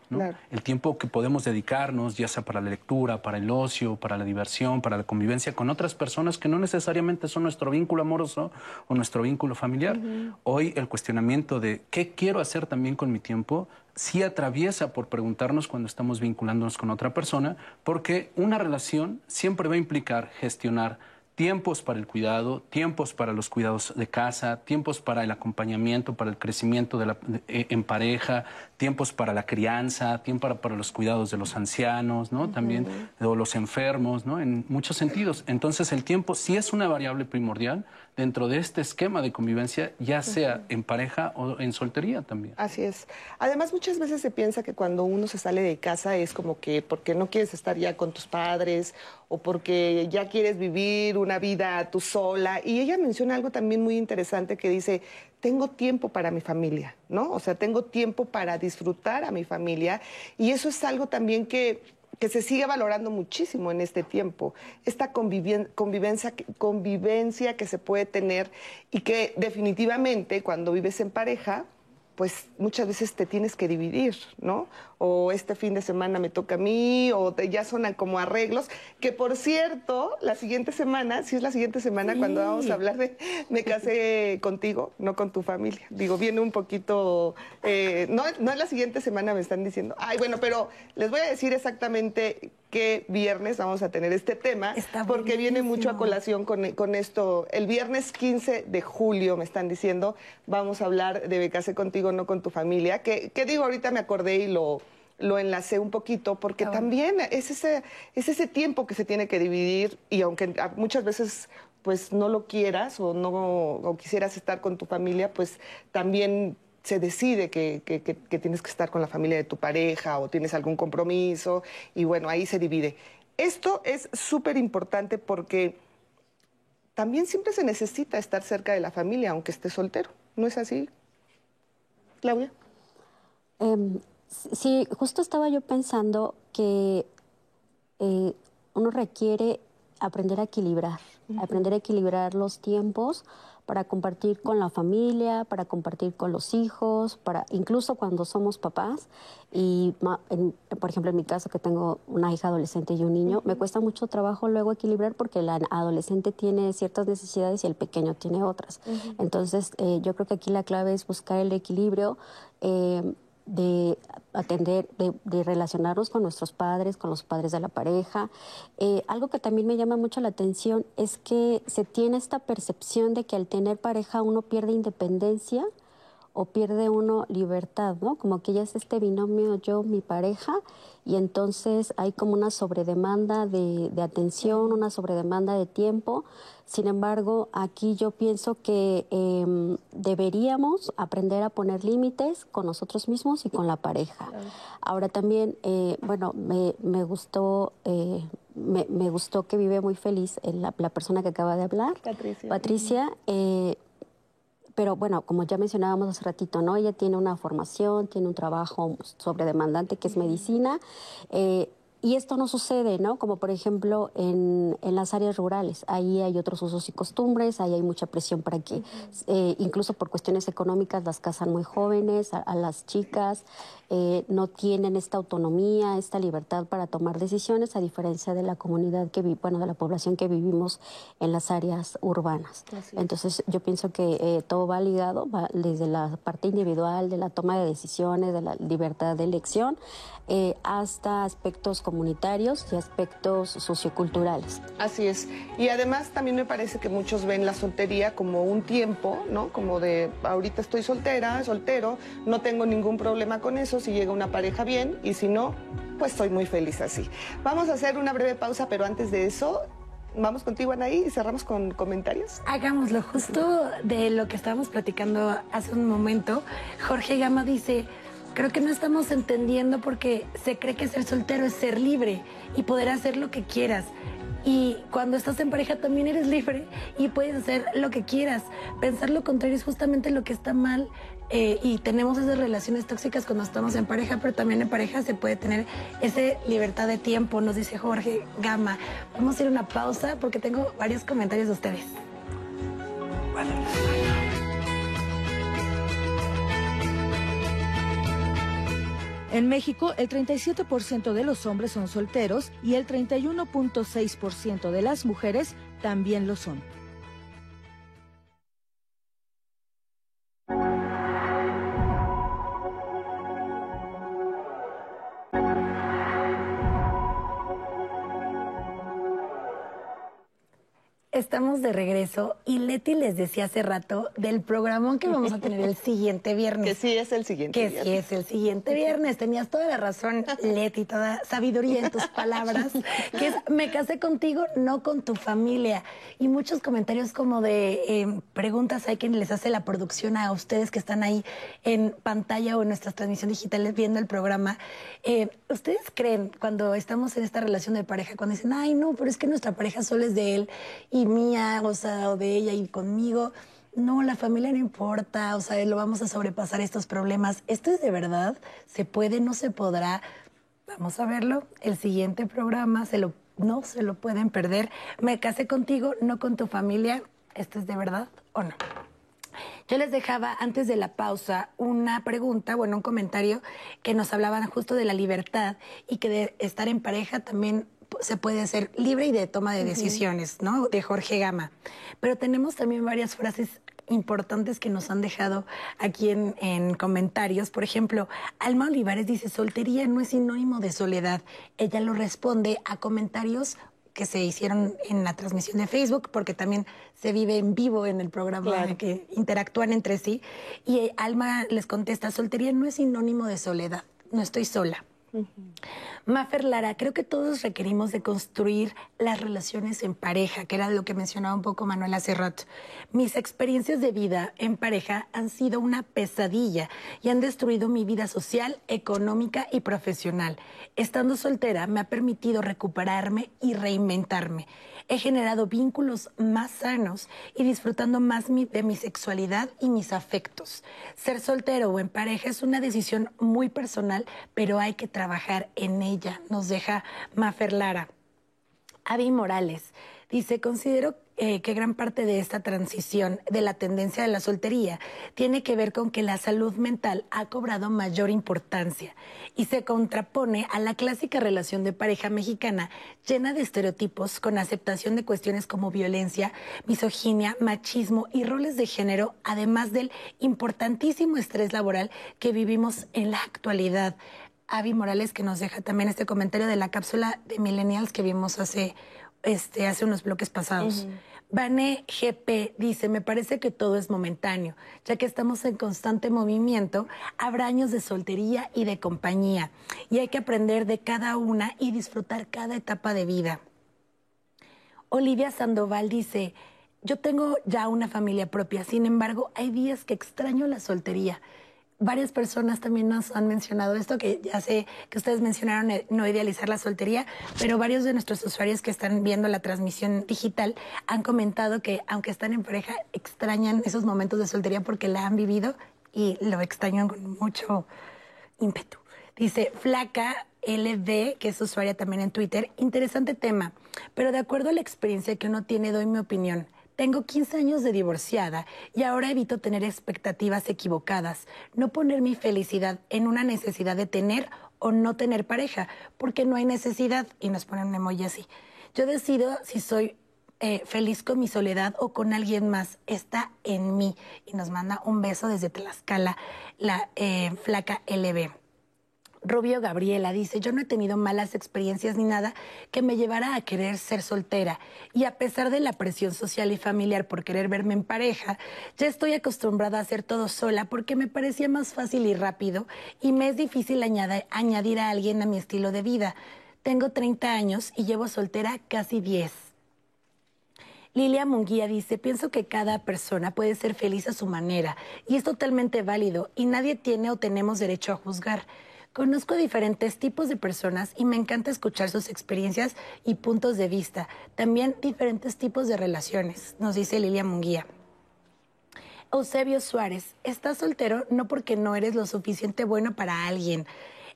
S7: el tiempo que podemos dedicarnos, ya sea para la lectura, para el ocio, para la diversión, para la convivencia con otras personas que no necesariamente son nuestro vínculo amoroso o nuestro vínculo familiar. Hoy el cuestionamiento de qué quiero hacer también con mi tiempo sí atraviesa por preguntarnos cuando estamos vinculándonos con otra persona, porque una relación siempre va a implicar gestionar tiempos para el cuidado, tiempos para los cuidados de casa, tiempos para el acompañamiento, para el crecimiento de la, eh, en pareja, tiempos para la crianza, tiempo para, para los cuidados de los ancianos, ¿no? También de los enfermos, ¿no? En muchos sentidos. Entonces el tiempo sí es una variable primordial dentro de este esquema de convivencia, ya sea en pareja o en soltería también.
S3: Así es. Además, muchas veces se piensa que cuando uno se sale de casa es como que porque no quieres estar ya con tus padres o porque ya quieres vivir una vida tú sola. Y ella menciona algo también muy interesante que dice, tengo tiempo para mi familia, ¿no? O sea, tengo tiempo para disfrutar a mi familia. Y eso es algo también que que se sigue valorando muchísimo en este tiempo, esta convivencia, convivencia que se puede tener y que definitivamente cuando vives en pareja, pues muchas veces te tienes que dividir, ¿no? o este fin de semana me toca a mí, o ya son como arreglos, que por cierto, la siguiente semana, si es la siguiente semana cuando vamos a hablar de me casé contigo, no con tu familia. Digo, viene un poquito, eh, no, no es la siguiente semana, me están diciendo, ay, bueno, pero les voy a decir exactamente qué viernes vamos a tener este tema, porque viene mucho a colación con, con, esto. El viernes 15 de julio, me están diciendo, vamos a hablar de me casé contigo, no con tu familia, que, que digo, ahorita me acordé y lo lo enlacé un poquito porque también es ese, es ese tiempo que se tiene que dividir y aunque muchas veces pues no lo quieras o no o quisieras estar con tu familia, pues también se decide que, que, que, tienes que estar con la familia de tu pareja o tienes algún compromiso y bueno, ahí se divide. Esto es súper importante porque también siempre se necesita estar cerca de la familia, aunque esté soltero. ¿No es así, Claudia?
S6: Em, sí, justo estaba yo pensando que eh, uno requiere aprender a equilibrar, aprender a equilibrar los tiempos para compartir con la familia, para compartir con los hijos, para incluso cuando somos papás. Y, por ejemplo, en mi caso, que tengo una hija adolescente y un niño, me cuesta mucho trabajo luego equilibrar porque la adolescente tiene ciertas necesidades y el pequeño tiene otras. Entonces, eh, yo creo que aquí la clave es buscar el equilibrio. Eh, de atender, de, relacionarnos con nuestros padres, con los padres de la pareja. Eh, algo que también me llama mucho la atención es que se tiene esta percepción de que al tener pareja uno pierde independencia o pierde uno libertad, ¿no? Como que ya es este binomio yo, mi pareja, y entonces hay como una sobredemanda de, de atención, una sobredemanda de tiempo. Sin embargo, aquí yo pienso que em, deberíamos aprender a poner límites con nosotros mismos y con la pareja. Ahora también, eh, bueno, me, me gustó... Eh, me, me, gustó que vive muy feliz la, la, persona que acaba de hablar,
S3: Patricia.
S6: Patricia eh, pero bueno, como ya mencionábamos hace ratito, ¿no? Ella tiene una formación, tiene un trabajo sobredemandante que es medicina. Eh, y esto no sucede, ¿no? Como por ejemplo en, en, las áreas rurales. Ahí hay otros usos y costumbres, ahí hay mucha presión para que, eh, incluso por cuestiones económicas, las casan muy jóvenes, a, las chicas, eh, no tienen esta autonomía, esta libertad para tomar decisiones, a diferencia de la comunidad que bueno, de la población que vivimos en las áreas urbanas. Entonces yo pienso que eh, todo va ligado, va desde la parte individual, de la toma de decisiones, de la libertad de elección, hasta aspectos comunitarios y aspectos socioculturales.
S3: Así es. Y además también me parece que muchos ven la soltería como un tiempo, ¿no? Como de ahorita estoy soltera, soltero, no tengo ningún problema con eso, si llega una pareja bien y si no, pues estoy muy feliz así. Vamos a hacer una breve pausa, pero antes de eso, vamos contigo, Anaí, y cerramos con comentarios.
S4: Hagámoslo. Justo de lo que estábamos platicando hace un momento, Jorge Gama dice creo que no estamos entendiendo porque se cree que ser soltero es ser libre y poder hacer lo que quieras. Y cuando estás en pareja también eres libre y puedes hacer lo que quieras. Pensar lo contrario es justamente lo que está mal eh, y tenemos esas relaciones tóxicas cuando estamos en pareja, pero también en pareja se puede tener esa libertad de tiempo, nos dice Jorge Gama. Vamos a ir a una pausa porque tengo varios comentarios de ustedes.
S1: En México, el 37% de los hombres son solteros y el 31.6% de las mujeres también lo son.
S4: Estamos de regreso y Leti les decía hace rato del programón que vamos a tener el siguiente viernes.
S3: Que sí es el siguiente
S4: que viernes. Que sí es el siguiente viernes. Tenías toda la razón, Leti, toda sabiduría en tus palabras. Que es, me casé contigo, no con tu familia. Y muchos comentarios como de em, preguntas hay quien les hace la producción a ustedes que están ahí en pantalla o en nuestras transmisiones digitales viendo el programa. Eh, ¿Ustedes creen cuando estamos en esta relación de pareja, cuando dicen, ay, no, pero es que nuestra pareja solo es de él y mía, o sea, o de ella y conmigo. No, la familia no importa, o sea, lo vamos a sobrepasar estos problemas. ¿Esto es de verdad? ¿Se puede? ¿No se podrá? Vamos a verlo. El siguiente programa se lo, no se lo pueden perder. Me casé contigo, no con tu familia. ¿Esto es de verdad o no? Yo les dejaba antes de la pausa una pregunta, bueno, un comentario que nos hablaban justo de la libertad y que de estar en pareja también se puede ser libre y de toma de decisiones, ¿no? De Jorge Gama. Pero tenemos también varias frases importantes que nos han dejado aquí en, en, comentarios. Por ejemplo, Alma Olivares dice, soltería no es sinónimo de soledad. Ella lo responde a comentarios que se hicieron en la transmisión de Facebook, porque también se vive en vivo en el programa, que interactúan entre sí. Y Alma les contesta, soltería no es sinónimo de soledad, no estoy sola. Mafer Lara, creo que todos requerimos de construir las relaciones en pareja, que era lo que mencionaba un poco Manuel hace. Mis experiencias de vida en pareja han sido una pesadilla y han destruido mi vida social, económica y profesional. Estando soltera me ha permitido recuperarme y reinventarme he generado vínculos más sanos y disfrutando más de mi sexualidad y mis afectos. Ser soltero o en pareja es una decisión muy personal, pero hay que trabajar en ella, nos deja Mafer Lara. Avi Morales dice, considero eh, que gran parte de esta transición de la tendencia de la soltería tiene que ver con que la salud mental ha cobrado mayor importancia y se contrapone a la clásica relación de pareja mexicana llena de estereotipos con aceptación de cuestiones como violencia, misoginia, machismo y roles de género, además del importantísimo estrés laboral que vivimos en la actualidad. Avi Morales que nos deja también este comentario de la cápsula de millennials que vimos hace este, hace unos bloques pasados. Vane GP dice, me parece que todo es momentáneo, ya que estamos en constante movimiento, habrá años de soltería y de compañía, y hay que aprender de cada una y disfrutar cada etapa de vida. Olivia Sandoval dice, yo tengo ya una familia propia, sin embargo, hay días que extraño la soltería varias personas también nos han mencionado esto, que ya sé que ustedes mencionaron eh, no idealizar la soltería, pero varios de nuestros usuarios que están viendo la transmisión digital han comentado que aunque están en pareja, extrañan esos momentos de soltería porque la han vivido y lo extrañan con mucho ímpetu. Dice Flaca LD, que es usuaria también en Twitter, interesante tema, pero de acuerdo a la experiencia que uno tiene, doy mi opinión. Tengo 15 años de divorciada y ahora evito tener expectativas equivocadas, no poner mi felicidad en una necesidad de tener o no tener pareja, porque no hay necesidad y nos ponen un emoji así. Yo decido si soy eh, feliz con mi soledad o con alguien más, está en mí. Y nos manda un beso desde Tlaxcala, la eh, flaca LB. Rubio Gabriela dice, yo no he tenido malas experiencias ni nada que me llevara a querer ser soltera y a pesar de la presión social y familiar por querer verme en pareja, ya estoy acostumbrada a hacer todo sola porque me parecía más fácil y rápido y me es difícil añadir a alguien a mi estilo de vida. Tengo 30 años y llevo soltera casi 10. Lilia Munguía dice, pienso que cada persona puede ser feliz a su manera y es totalmente válido y nadie tiene o tenemos derecho a juzgar. Conozco diferentes tipos de personas y me encanta escuchar sus experiencias y puntos de vista. También diferentes tipos de relaciones, nos dice Lilia Munguía. Eusebio Suárez, estás soltero no porque no eres lo suficiente bueno para alguien,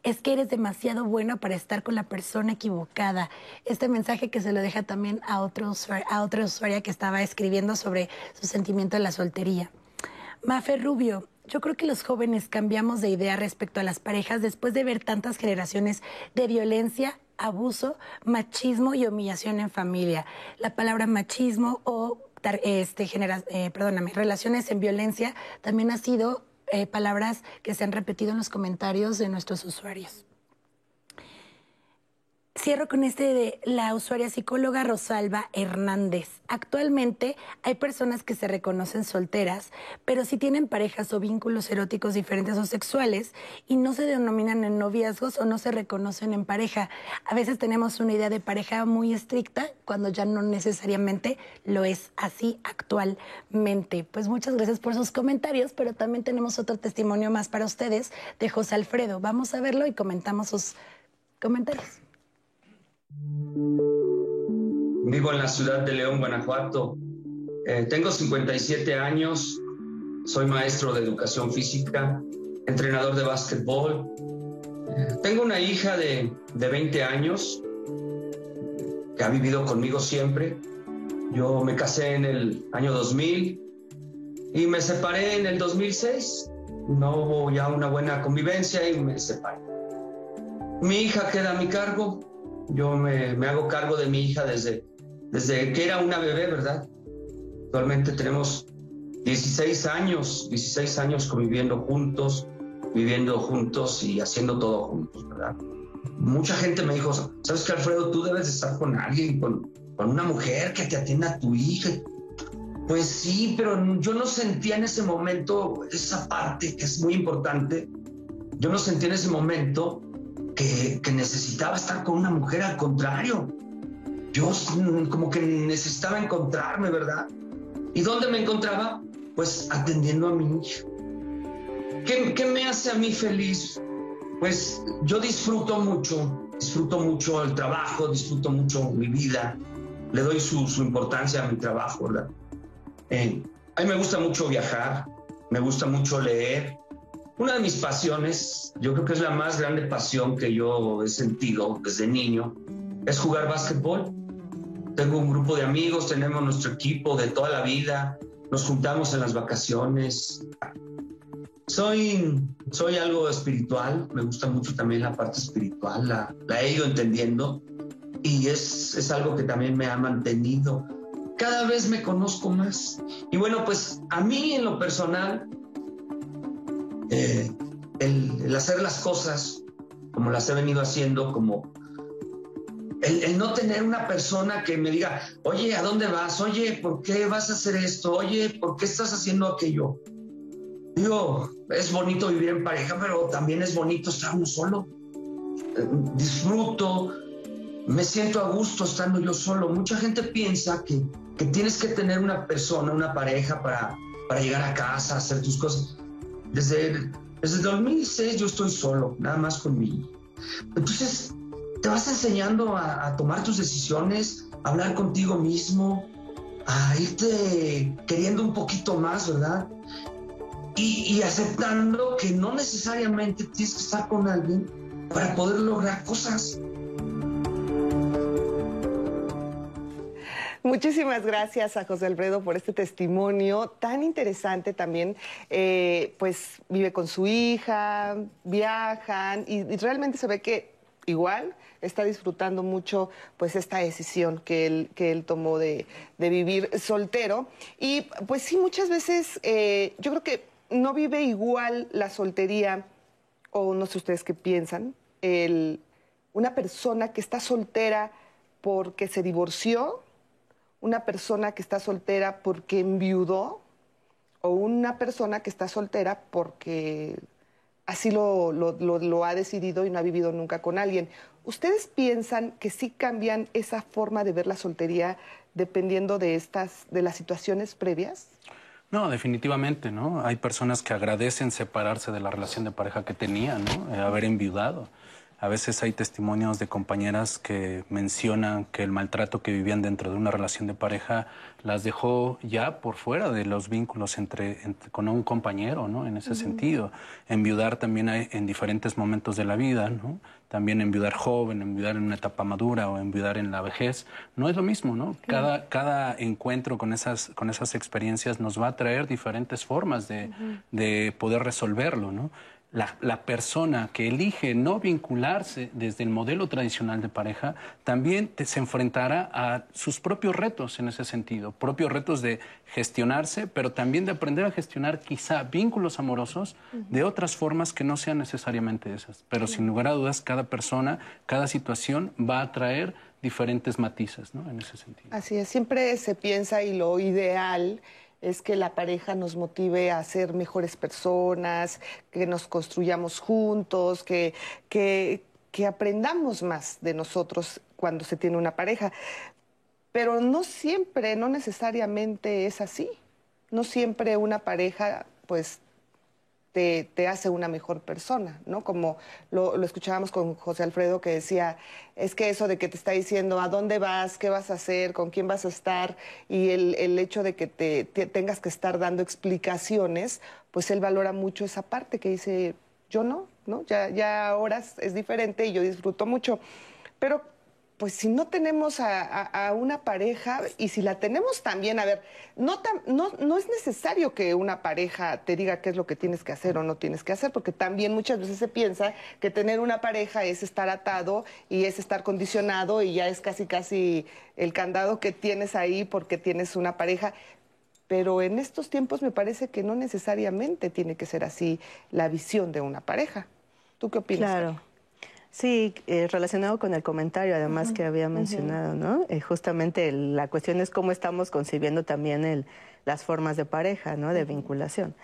S4: es que eres demasiado bueno para estar con la persona equivocada. Este mensaje que se lo deja también a, otro a otra usuaria que estaba escribiendo sobre su sentimiento de la soltería. Mafe Rubio, yo creo que los jóvenes cambiamos de idea respecto a las parejas después de ver tantas generaciones de violencia, abuso, machismo y humillación en familia. La palabra machismo o este, genera, eh, perdóname, relaciones en violencia también ha sido eh, palabras que se han repetido en los comentarios de nuestros usuarios. Cierro con este de la usuaria psicóloga Rosalba Hernández. Actualmente hay personas que se reconocen solteras, pero si tienen parejas o vínculos eróticos diferentes o sexuales y no se denominan en noviazgos o no se reconocen en pareja. A veces tenemos una idea de pareja muy estricta cuando ya no necesariamente lo es así actualmente. Pues muchas gracias por sus comentarios, pero también tenemos otro testimonio más para ustedes de José Alfredo. Vamos a verlo y comentamos sus comentarios.
S11: Vivo en la ciudad de León, Guanajuato. Eh, tengo 57 años, soy maestro de educación física, entrenador de básquetbol. Tengo una hija de, de 20 años que ha vivido conmigo siempre. Yo me casé en el año 2000 y me separé en el 2006. No hubo ya una buena convivencia y me separé. Mi hija queda a mi cargo, yo me, hago cargo de mi hija desde, desde que era una bebé, ¿verdad? Actualmente tenemos 16 años, 16 años conviviendo juntos, viviendo juntos y haciendo todo juntos, ¿verdad? Mucha gente me dijo, ¿sabes qué, Alfredo? Tú debes estar con alguien, con, con una mujer que te atienda a tu hija. Pues sí, pero yo no sentía en ese momento esa parte que es muy importante. Yo no sentía en ese momento que, necesitaba estar con una mujer, al contrario. Yo como que necesitaba encontrarme, ¿verdad? ¿Y dónde me encontraba? Pues atendiendo a mi hijo. ¿Qué, ¿Qué, me hace a mí feliz? Pues yo disfruto mucho, disfruto mucho el trabajo, disfruto mucho mi vida, le doy su, su importancia a mi trabajo, ¿verdad? Eh, a mí me gusta mucho viajar, me gusta mucho leer. Una de mis pasiones, yo creo que es la más grande pasión que yo he sentido desde niño, es jugar básquetbol. Tengo un grupo de amigos, tenemos nuestro equipo de toda la vida, nos juntamos en las vacaciones. Soy, soy algo espiritual, me gusta mucho también la parte espiritual, la, la he entendiendo y es, es algo que también me ha mantenido. Cada vez me conozco más. Y bueno, pues a mí en lo personal, eh, el, hacer las cosas como las he venido haciendo, como el, no tener una persona que me diga, oye, ¿a dónde vas? Oye, ¿por qué vas a hacer esto? Oye, ¿por qué estás haciendo aquello? Digo, es bonito vivir en pareja, pero también es bonito estar solo. Eh, disfruto, me siento a gusto estando yo solo. Mucha gente piensa que, que tienes que tener una persona, una pareja para, para llegar a casa, hacer tus cosas. Desde, desde 2006 yo estoy solo, nada más conmigo. Entonces, te vas enseñando a, a tomar tus decisiones, a hablar contigo mismo, a irte queriendo un poquito más, ¿verdad? Y, y, aceptando que no necesariamente tienes que estar con alguien para poder lograr cosas.
S3: Muchísimas gracias a José Alfredo por este testimonio tan interesante también. Eh, pues vive con su hija, viajan y, realmente se ve que igual está disfrutando mucho pues esta decisión que él, que él tomó de, de vivir soltero. Y pues sí, muchas veces eh, yo creo que no vive igual la soltería, o no sé ustedes qué piensan, el, una persona que está soltera porque se divorció, una persona que está soltera porque enviudó, o una persona que está soltera porque así lo, ha decidido y no ha vivido nunca con alguien. ¿Ustedes piensan que sí cambian esa forma de ver la soltería dependiendo de estas, de las situaciones previas?
S7: No, definitivamente, ¿no? Hay personas que agradecen separarse de la relación de pareja que tenían, ¿no? Eh, haber enviudado. A veces hay testimonios de compañeras que mencionan que el maltrato que vivían dentro de una relación de pareja las dejó ya por fuera de los vínculos entre, entre con un compañero, ¿no? En ese uh -huh. sentido. Enviudar también hay en diferentes momentos de la vida, ¿no? También enviudar joven, enviudar en una etapa madura o enviudar en la vejez. No es lo mismo, ¿no? Cada, cada encuentro con esas, con esas experiencias nos va a traer diferentes formas de, uh -huh. de poder resolverlo, ¿no? La, la, persona que elige no vincularse desde el modelo tradicional de pareja también te, se enfrentará a sus propios retos en ese sentido, propios retos de gestionarse, pero también de aprender a gestionar quizá vínculos amorosos uh -huh. de otras formas que no sean necesariamente esas. Pero uh -huh. sin lugar a dudas, cada persona, cada situación va a traer diferentes matices ¿no? en ese sentido.
S3: Así es, siempre se piensa y lo ideal es que la pareja nos motive a ser mejores personas, que nos construyamos juntos, que, que, aprendamos más de nosotros cuando se tiene una pareja. Pero no siempre, no necesariamente es así. No siempre una pareja, pues, te, hace una mejor persona, ¿no? Como lo, lo, escuchábamos con José Alfredo que decía, es que eso de que te está diciendo a dónde vas, qué vas a hacer, con quién vas a estar, y el, el hecho de que te, te, tengas que estar dando explicaciones, pues él valora mucho esa parte que dice, yo no, ¿no? Ya, ya ahora es diferente y yo disfruto mucho. Pero pues si no tenemos a, una pareja y si la tenemos también, a ver, no, tam, no, no es necesario que una pareja te diga qué es lo que tienes que hacer o no tienes que hacer, porque también muchas veces se piensa que tener una pareja es estar atado y es estar condicionado y ya es casi casi el candado que tienes ahí porque tienes una pareja. Pero en estos tiempos me parece que no necesariamente tiene que ser así la visión de una pareja. ¿Tú qué opinas?
S5: Claro. Sí, eh, relacionado con el comentario además uh -huh. que había mencionado, uh -huh. ¿no? Eh, justamente el, la cuestión es cómo estamos concibiendo también el, las formas de pareja, ¿no? De vinculación.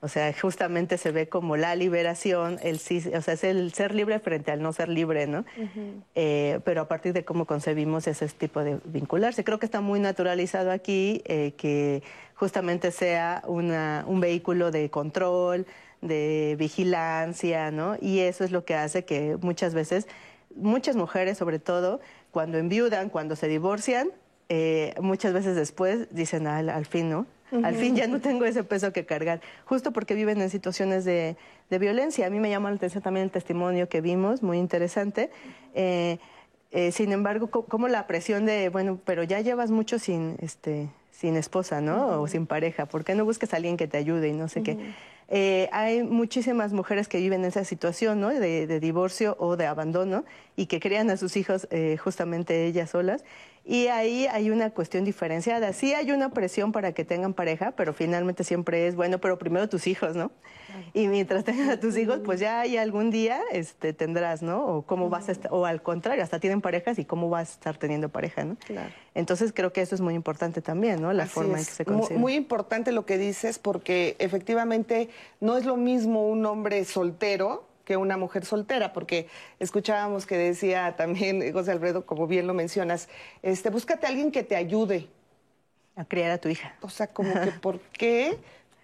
S5: O sea, justamente se ve como la liberación, el sí, o sea, es el ser libre frente al no ser libre, ¿no? Eh, pero a partir de cómo concebimos ese tipo de vincularse. Creo que está muy naturalizado aquí eh, que justamente sea una, un vehículo de control, de vigilancia, ¿no? Y eso es lo que hace que muchas veces, muchas mujeres sobre todo, cuando enviudan, cuando se divorcian, eh, muchas veces después dicen, al, al fin, ¿no? Al fin ya no tengo ese peso que cargar, justo porque viven en situaciones de, de violencia. A mí me llama la atención también el testimonio que vimos, muy interesante. Eh, eh, sin embargo, co- como la presión de, bueno, pero ya llevas mucho sin, este, sin esposa, ¿no? O sin pareja, ¿por qué no buscas a alguien que te ayude y no sé qué? Eh, hay muchísimas mujeres que viven en esa situación, ¿no? De, de divorcio o de abandono y que crían a sus hijos eh, justamente ellas solas. Y ahí hay una cuestión diferenciada. Sí hay una presión para que tengan pareja, pero finalmente siempre es, bueno, pero primero tus hijos, ¿no? Y mientras tengas a tus hijos, pues ya hay algún día este, tendrás, ¿no? O cómo vas a estar, o al contrario, hasta tienen parejas y cómo vas a estar teniendo pareja, ¿no?
S3: Claro.
S5: Entonces creo que eso es muy importante también, ¿no? La
S3: Así
S5: forma en que se
S3: Mu-
S5: concibe.
S3: Muy importante lo que dices porque efectivamente no es lo mismo un hombre soltero que una mujer soltera, porque escuchábamos que decía también José Alfredo, como bien lo mencionas, este, búscate a alguien que te ayude.
S5: A criar a tu hija.
S3: O sea, como que ¿por qué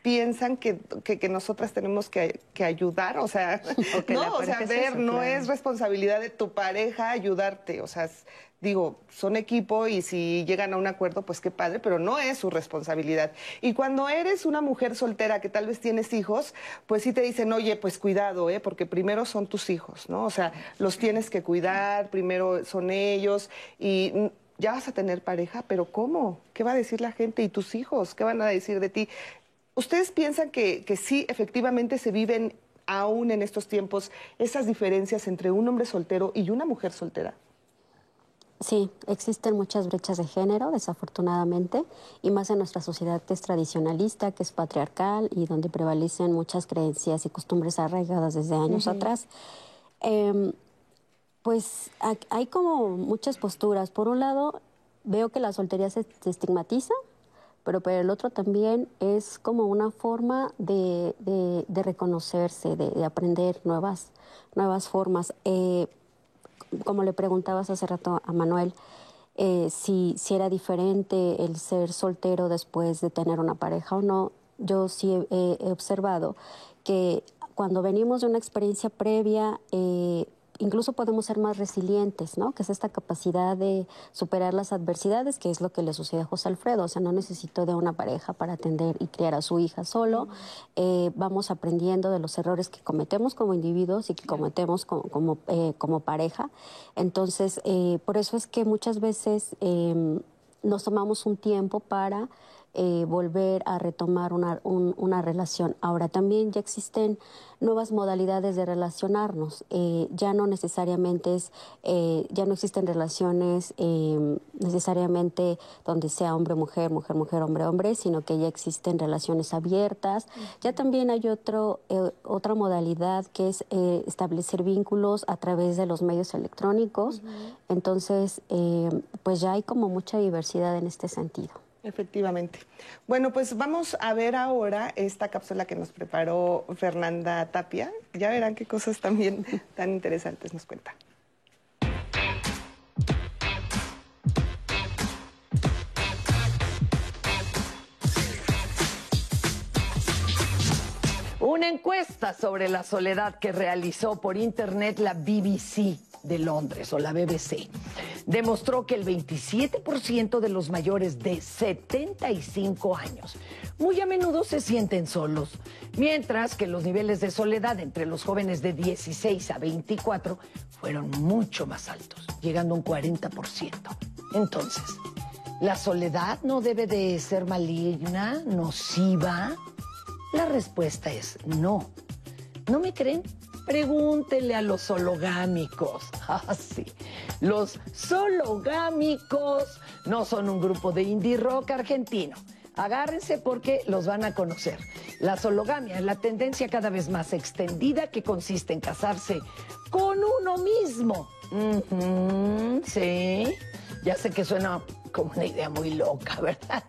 S3: piensan que, que- que nosotras tenemos que, que ayudar? O sea,
S5: O
S3: no, o sea,
S5: es
S3: ver,
S5: eso,
S3: no
S5: claro.
S3: es responsabilidad de tu pareja ayudarte. O sea, es- digo, son equipo y si llegan a un acuerdo, pues qué padre, pero no es su responsabilidad. Y cuando eres una mujer soltera que tal vez tienes hijos, pues sí te dicen, oye, pues cuidado, ¿eh? porque primero son tus hijos, ¿no? O sea, los tienes que cuidar, primero son ellos y ya vas a tener pareja, pero ¿cómo? ¿Qué va a decir la gente y tus hijos? ¿Qué van a decir de ti? ¿Ustedes piensan que, que sí, efectivamente se viven aún en estos tiempos esas diferencias entre un hombre soltero y una mujer soltera?
S6: Sí, existen muchas brechas de género, desafortunadamente, y más en nuestra sociedad que es tradicionalista, que es patriarcal y donde prevalecen muchas creencias y costumbres arraigadas desde años atrás. Em, pues ha- hay como muchas posturas. Por un lado, veo que la soltería se, se estigmatiza, pero por el otro también es como una forma de, de- reconocerse, de, de aprender nuevas, nuevas formas. Eh, como le preguntabas hace rato a Manuel, eh, si, si era diferente el ser soltero después de tener una pareja o no, yo sí he observado que cuando venimos de una experiencia previa, eh, incluso podemos ser más resilientes, ¿no? Que es esta capacidad de superar las adversidades, que es lo que le sucede a José Alfredo. O sea, no necesito de una pareja para atender y criar a su hija solo. Eh, vamos aprendiendo de los errores que cometemos como individuos y que cometemos como, como, eh, como pareja. Entonces, eh, por eso es que muchas veces eh, nos tomamos un tiempo para eh, volver a retomar una, un- una relación. Ahora también ya existen nuevas modalidades de relacionarnos. Eh, ya no necesariamente es, eh, ya no existen relaciones eh, necesariamente donde sea hombre, mujer, mujer, mujer, hombre, hombre, sino que ya existen relaciones abiertas. Ya también hay otro, eh, otra modalidad que es eh, establecer vínculos a través de los medios electrónicos. Entonces, eh, pues ya hay como mucha diversidad en este sentido.
S3: Efectivamente. Bueno, pues vamos a ver ahora esta cápsula que nos preparó Fernanda Tapia. Ya verán qué cosas también tan interesantes nos cuenta.
S12: Una encuesta sobre la soledad que realizó por internet la BBC de Londres o la BBC demostró que el 27% de los mayores de 75 años muy a menudo se sienten solos, mientras que los niveles de soledad entre los jóvenes de 16 a 24 fueron mucho más altos, llegando a un 40%. Entonces, ¿la soledad no debe de ser maligna, nociva? La respuesta es no. ¿No me creen? Pregúntenle a los sologámicos. Ah, sí. Los sologámicos no son un grupo de indie rock argentino. Agárrense porque los van a conocer. La sologamia es la tendencia cada vez más extendida que consiste en casarse con uno mismo. Sí. Ya sé que suena como una idea muy loca, ¿verdad?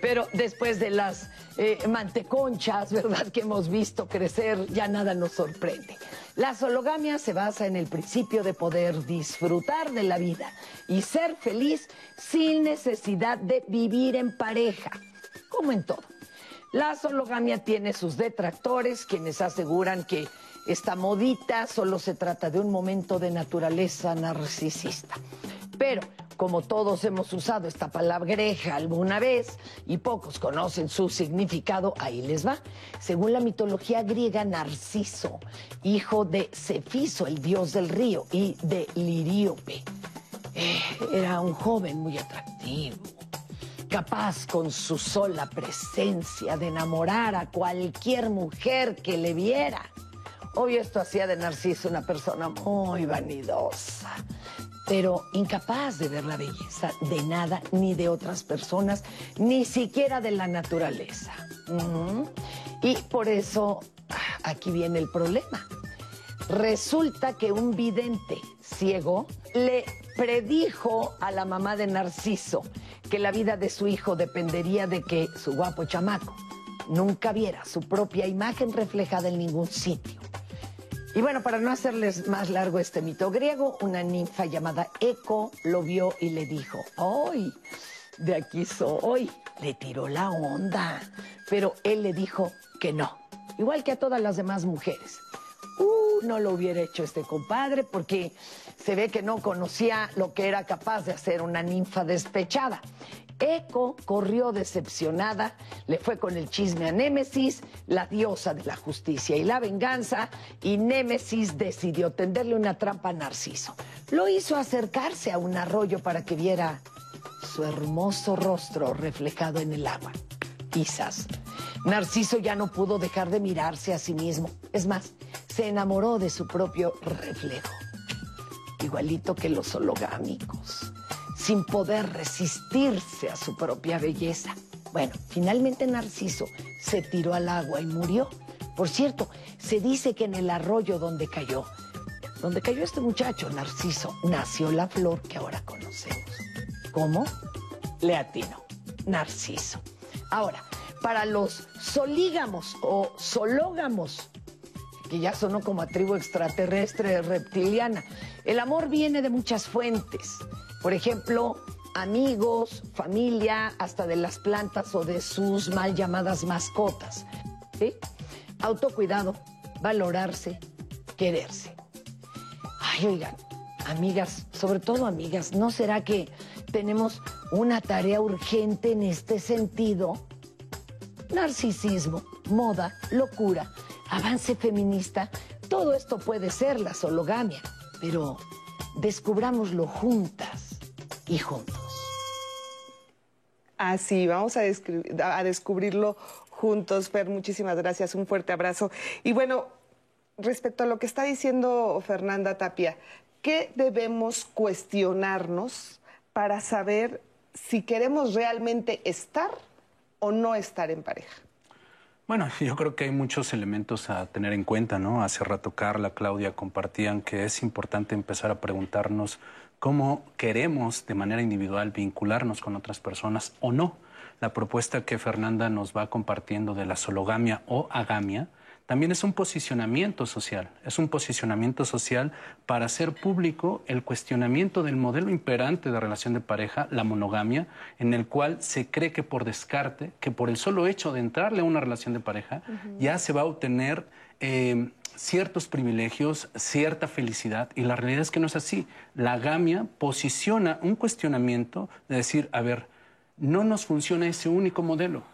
S12: Pero después de las eh, manteconchas, ¿verdad? Que hemos visto crecer, ya nada nos sorprende. La sologamia se basa en el principio de poder disfrutar de la vida y ser feliz sin necesidad de vivir en pareja, como en todo. La sologamia tiene sus detractores, quienes aseguran que esta modita solo se trata de un momento de naturaleza narcisista. Pero como todos hemos usado esta palabreja alguna vez y pocos conocen su significado, ahí les va. Según la mitología griega, Narciso, hijo de Cefiso, el dios del río, y de Liríope, eh, era un joven muy atractivo, capaz con su sola presencia de enamorar a cualquier mujer que le viera. Obvio esto hacía de Narciso una persona muy vanidosa pero incapaz de ver la belleza de nada ni de otras personas, ni siquiera de la naturaleza. Y por eso aquí viene el problema. Resulta que un vidente ciego le predijo a la mamá de Narciso que la vida de su hijo dependería de que su guapo chamaco nunca viera su propia imagen reflejada en ningún sitio. Y bueno, para no hacerles más largo este mito griego, una ninfa llamada Eco lo vio y le dijo, ¡ay! De aquí soy. Le tiró la onda. Pero él le dijo que no. Igual que a todas las demás mujeres. Uh, no lo hubiera hecho este compadre porque se ve que no conocía lo que era capaz de hacer una ninfa despechada. Eco corrió decepcionada, le fue con el chisme a Némesis, la diosa de la justicia y la venganza, y Némesis decidió tenderle una trampa a Narciso. Lo hizo acercarse a un arroyo para que viera su hermoso rostro reflejado en el agua. Quizás. Narciso ya no pudo dejar de mirarse a sí mismo. Es más, se enamoró de su propio reflejo. Igualito que los hologámicos sin poder resistirse a su propia belleza. Bueno, finalmente Narciso se tiró al agua y murió. Por cierto, se dice que en el arroyo donde cayó, donde cayó este muchacho, Narciso, nació la flor que ahora conocemos. ¿Cómo? Le atino. Narciso. Ahora, para los solígamos o sológamos, que ya sonó como a tribu extraterrestre reptiliana, el amor viene de muchas fuentes. Por ejemplo, amigos, familia, hasta de las plantas o de sus mal llamadas mascotas. ¿Sí? Autocuidado, valorarse, quererse. Ay, oigan, amigas, sobre todo amigas, ¿no será que tenemos una tarea urgente en este sentido? Narcisismo, moda, locura, avance feminista, todo esto puede ser la sologamia, pero descubrámoslo juntas y juntos.
S3: Así, vamos a, a descubrirlo juntos. Fer, muchísimas gracias, un fuerte abrazo. Y bueno, respecto a lo que está diciendo Fernanda Tapia, ¿qué debemos cuestionarnos para saber si queremos realmente estar o no estar en pareja?
S7: Bueno, yo creo que hay muchos elementos a tener en cuenta, ¿no? Hace rato Carla, Claudia compartían que es importante empezar a preguntarnos cómo queremos de manera individual vincularnos con otras personas o no. La propuesta que Fernanda nos va compartiendo de la sologamia o agamia también es un posicionamiento social, es un posicionamiento social para hacer público el cuestionamiento del modelo imperante de relación de pareja, la monogamia, en el cual se cree que por descarte, que por el solo hecho de entrarle a una relación de pareja, ya se va a obtener eh, ciertos privilegios, cierta felicidad, y la realidad es que no es así. La gamia posiciona un cuestionamiento de decir, a ver, no nos funciona ese único modelo.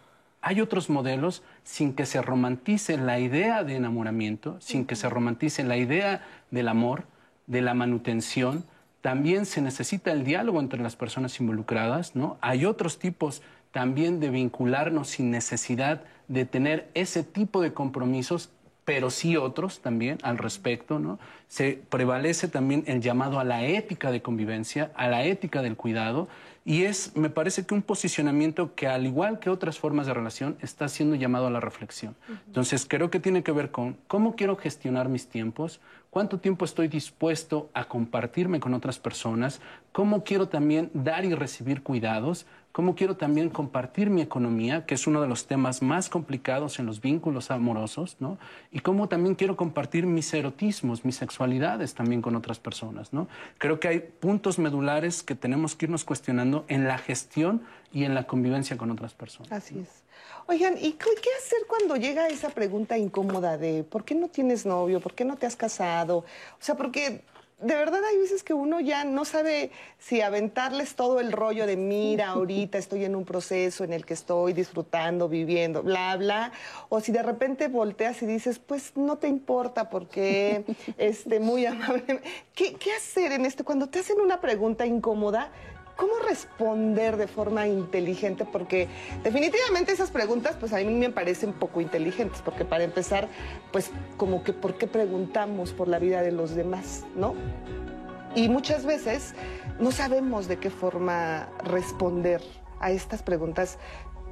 S7: Hay otros modelos sin que se romantice la idea de enamoramiento, sin que se romantice la idea del amor, de la manutención. También se necesita el diálogo entre las personas involucradas, ¿no? Hay otros tipos también de vincularnos sin necesidad de tener ese tipo de compromisos pero sí otros también al respecto, ¿no? Se prevalece también el llamado a la ética de convivencia, a la ética del cuidado, Y es, me parece que un posicionamiento que al igual que otras formas de relación está siendo llamado a la reflexión. Entonces creo que tiene que ver con cómo quiero gestionar mis tiempos, cuánto tiempo estoy dispuesto a compartirme con otras personas, cómo quiero también dar y recibir cuidados, cómo quiero también compartir mi economía, que es uno de los temas más complicados en los vínculos amorosos, ¿no? Y cómo también quiero compartir mis erotismos, mis sexualidades también con otras personas, ¿no? Creo que hay puntos medulares que tenemos que irnos cuestionando en la gestión y en la convivencia con otras personas.
S3: Así es. Oigan, ¿y qué hacer cuando llega esa pregunta incómoda de ¿por qué no tienes novio? ¿Por qué no te has casado? O sea, porque de verdad hay veces que uno ya no sabe si aventarles todo el rollo de mira, ahorita estoy en un proceso en el que estoy disfrutando, viviendo, bla, bla, o si de repente volteas y dices, pues no te importa porque, este, muy amable. ¿Qué, ¿Qué hacer en este? Cuando te hacen una pregunta incómoda, ¿Cómo responder de forma inteligente? Porque definitivamente esas preguntas, pues a mí me parecen poco inteligentes, porque para empezar, pues como que ¿por qué preguntamos por la vida de los demás, no? Y muchas veces no sabemos de qué forma responder a estas preguntas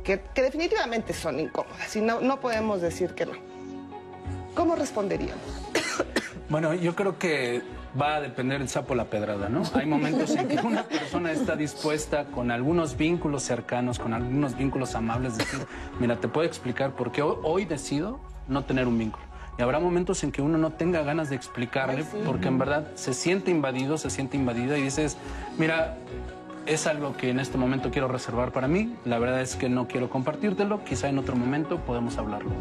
S3: que, definitivamente son incómodas y no, no podemos decir que no. ¿Cómo responderíamos?
S7: Bueno, yo creo que va a depender el sapo la pedrada, ¿no? Hay momentos en que una persona está dispuesta con algunos vínculos cercanos, con algunos vínculos amables, decir, mira, te puedo explicar por qué hoy decido no tener un vínculo. Y habrá momentos en que uno no tenga ganas de explicarle, porque en verdad se siente invadido, se siente invadida y dices, mira, es algo que en este momento quiero reservar para mí. La verdad es que no quiero compartírtelo. Quizá en otro momento podemos hablarlo.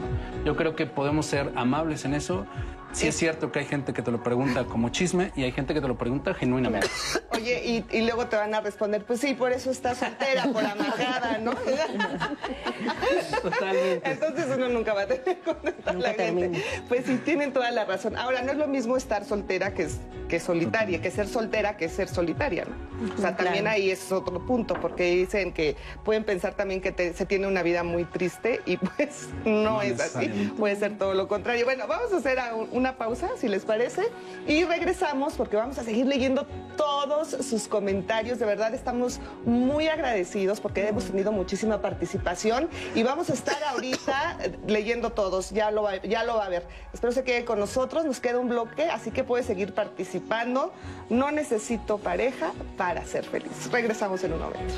S7: Yo creo que podemos ser amables en eso Sí es cierto que hay gente que te lo pregunta como chisme y hay gente que te lo pregunta genuinamente.
S3: Oye, y, luego te van a responder, pues sí, por eso estás soltera, por amagada, ¿no? Totalmente. Entonces uno nunca va a tener contestar la gente. Pues sí, tienen toda la razón. Ahora, no es lo mismo estar soltera que, que solitaria, que ser soltera que ser solitaria, ¿no? O sea, también ahí es otro punto, porque dicen que pueden pensar también que se tiene una vida muy triste y pues no, es así. Puede ser todo lo contrario. Bueno, vamos a hacer un una pausa, si les parece, y regresamos porque vamos a seguir leyendo todos sus comentarios. De verdad, estamos muy agradecidos porque hemos tenido muchísima participación y vamos a estar ahorita leyendo todos. Ya lo, va, ya lo va a ver. Espero se quede con nosotros. Nos queda un bloque, así que puede seguir participando. No necesito pareja para ser feliz. Regresamos en un momento.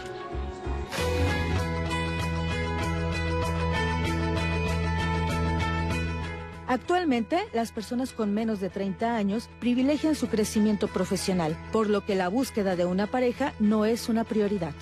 S1: Actualmente, las personas con menos de 30 años privilegian su crecimiento profesional, por lo que la búsqueda de una pareja no es una prioridad.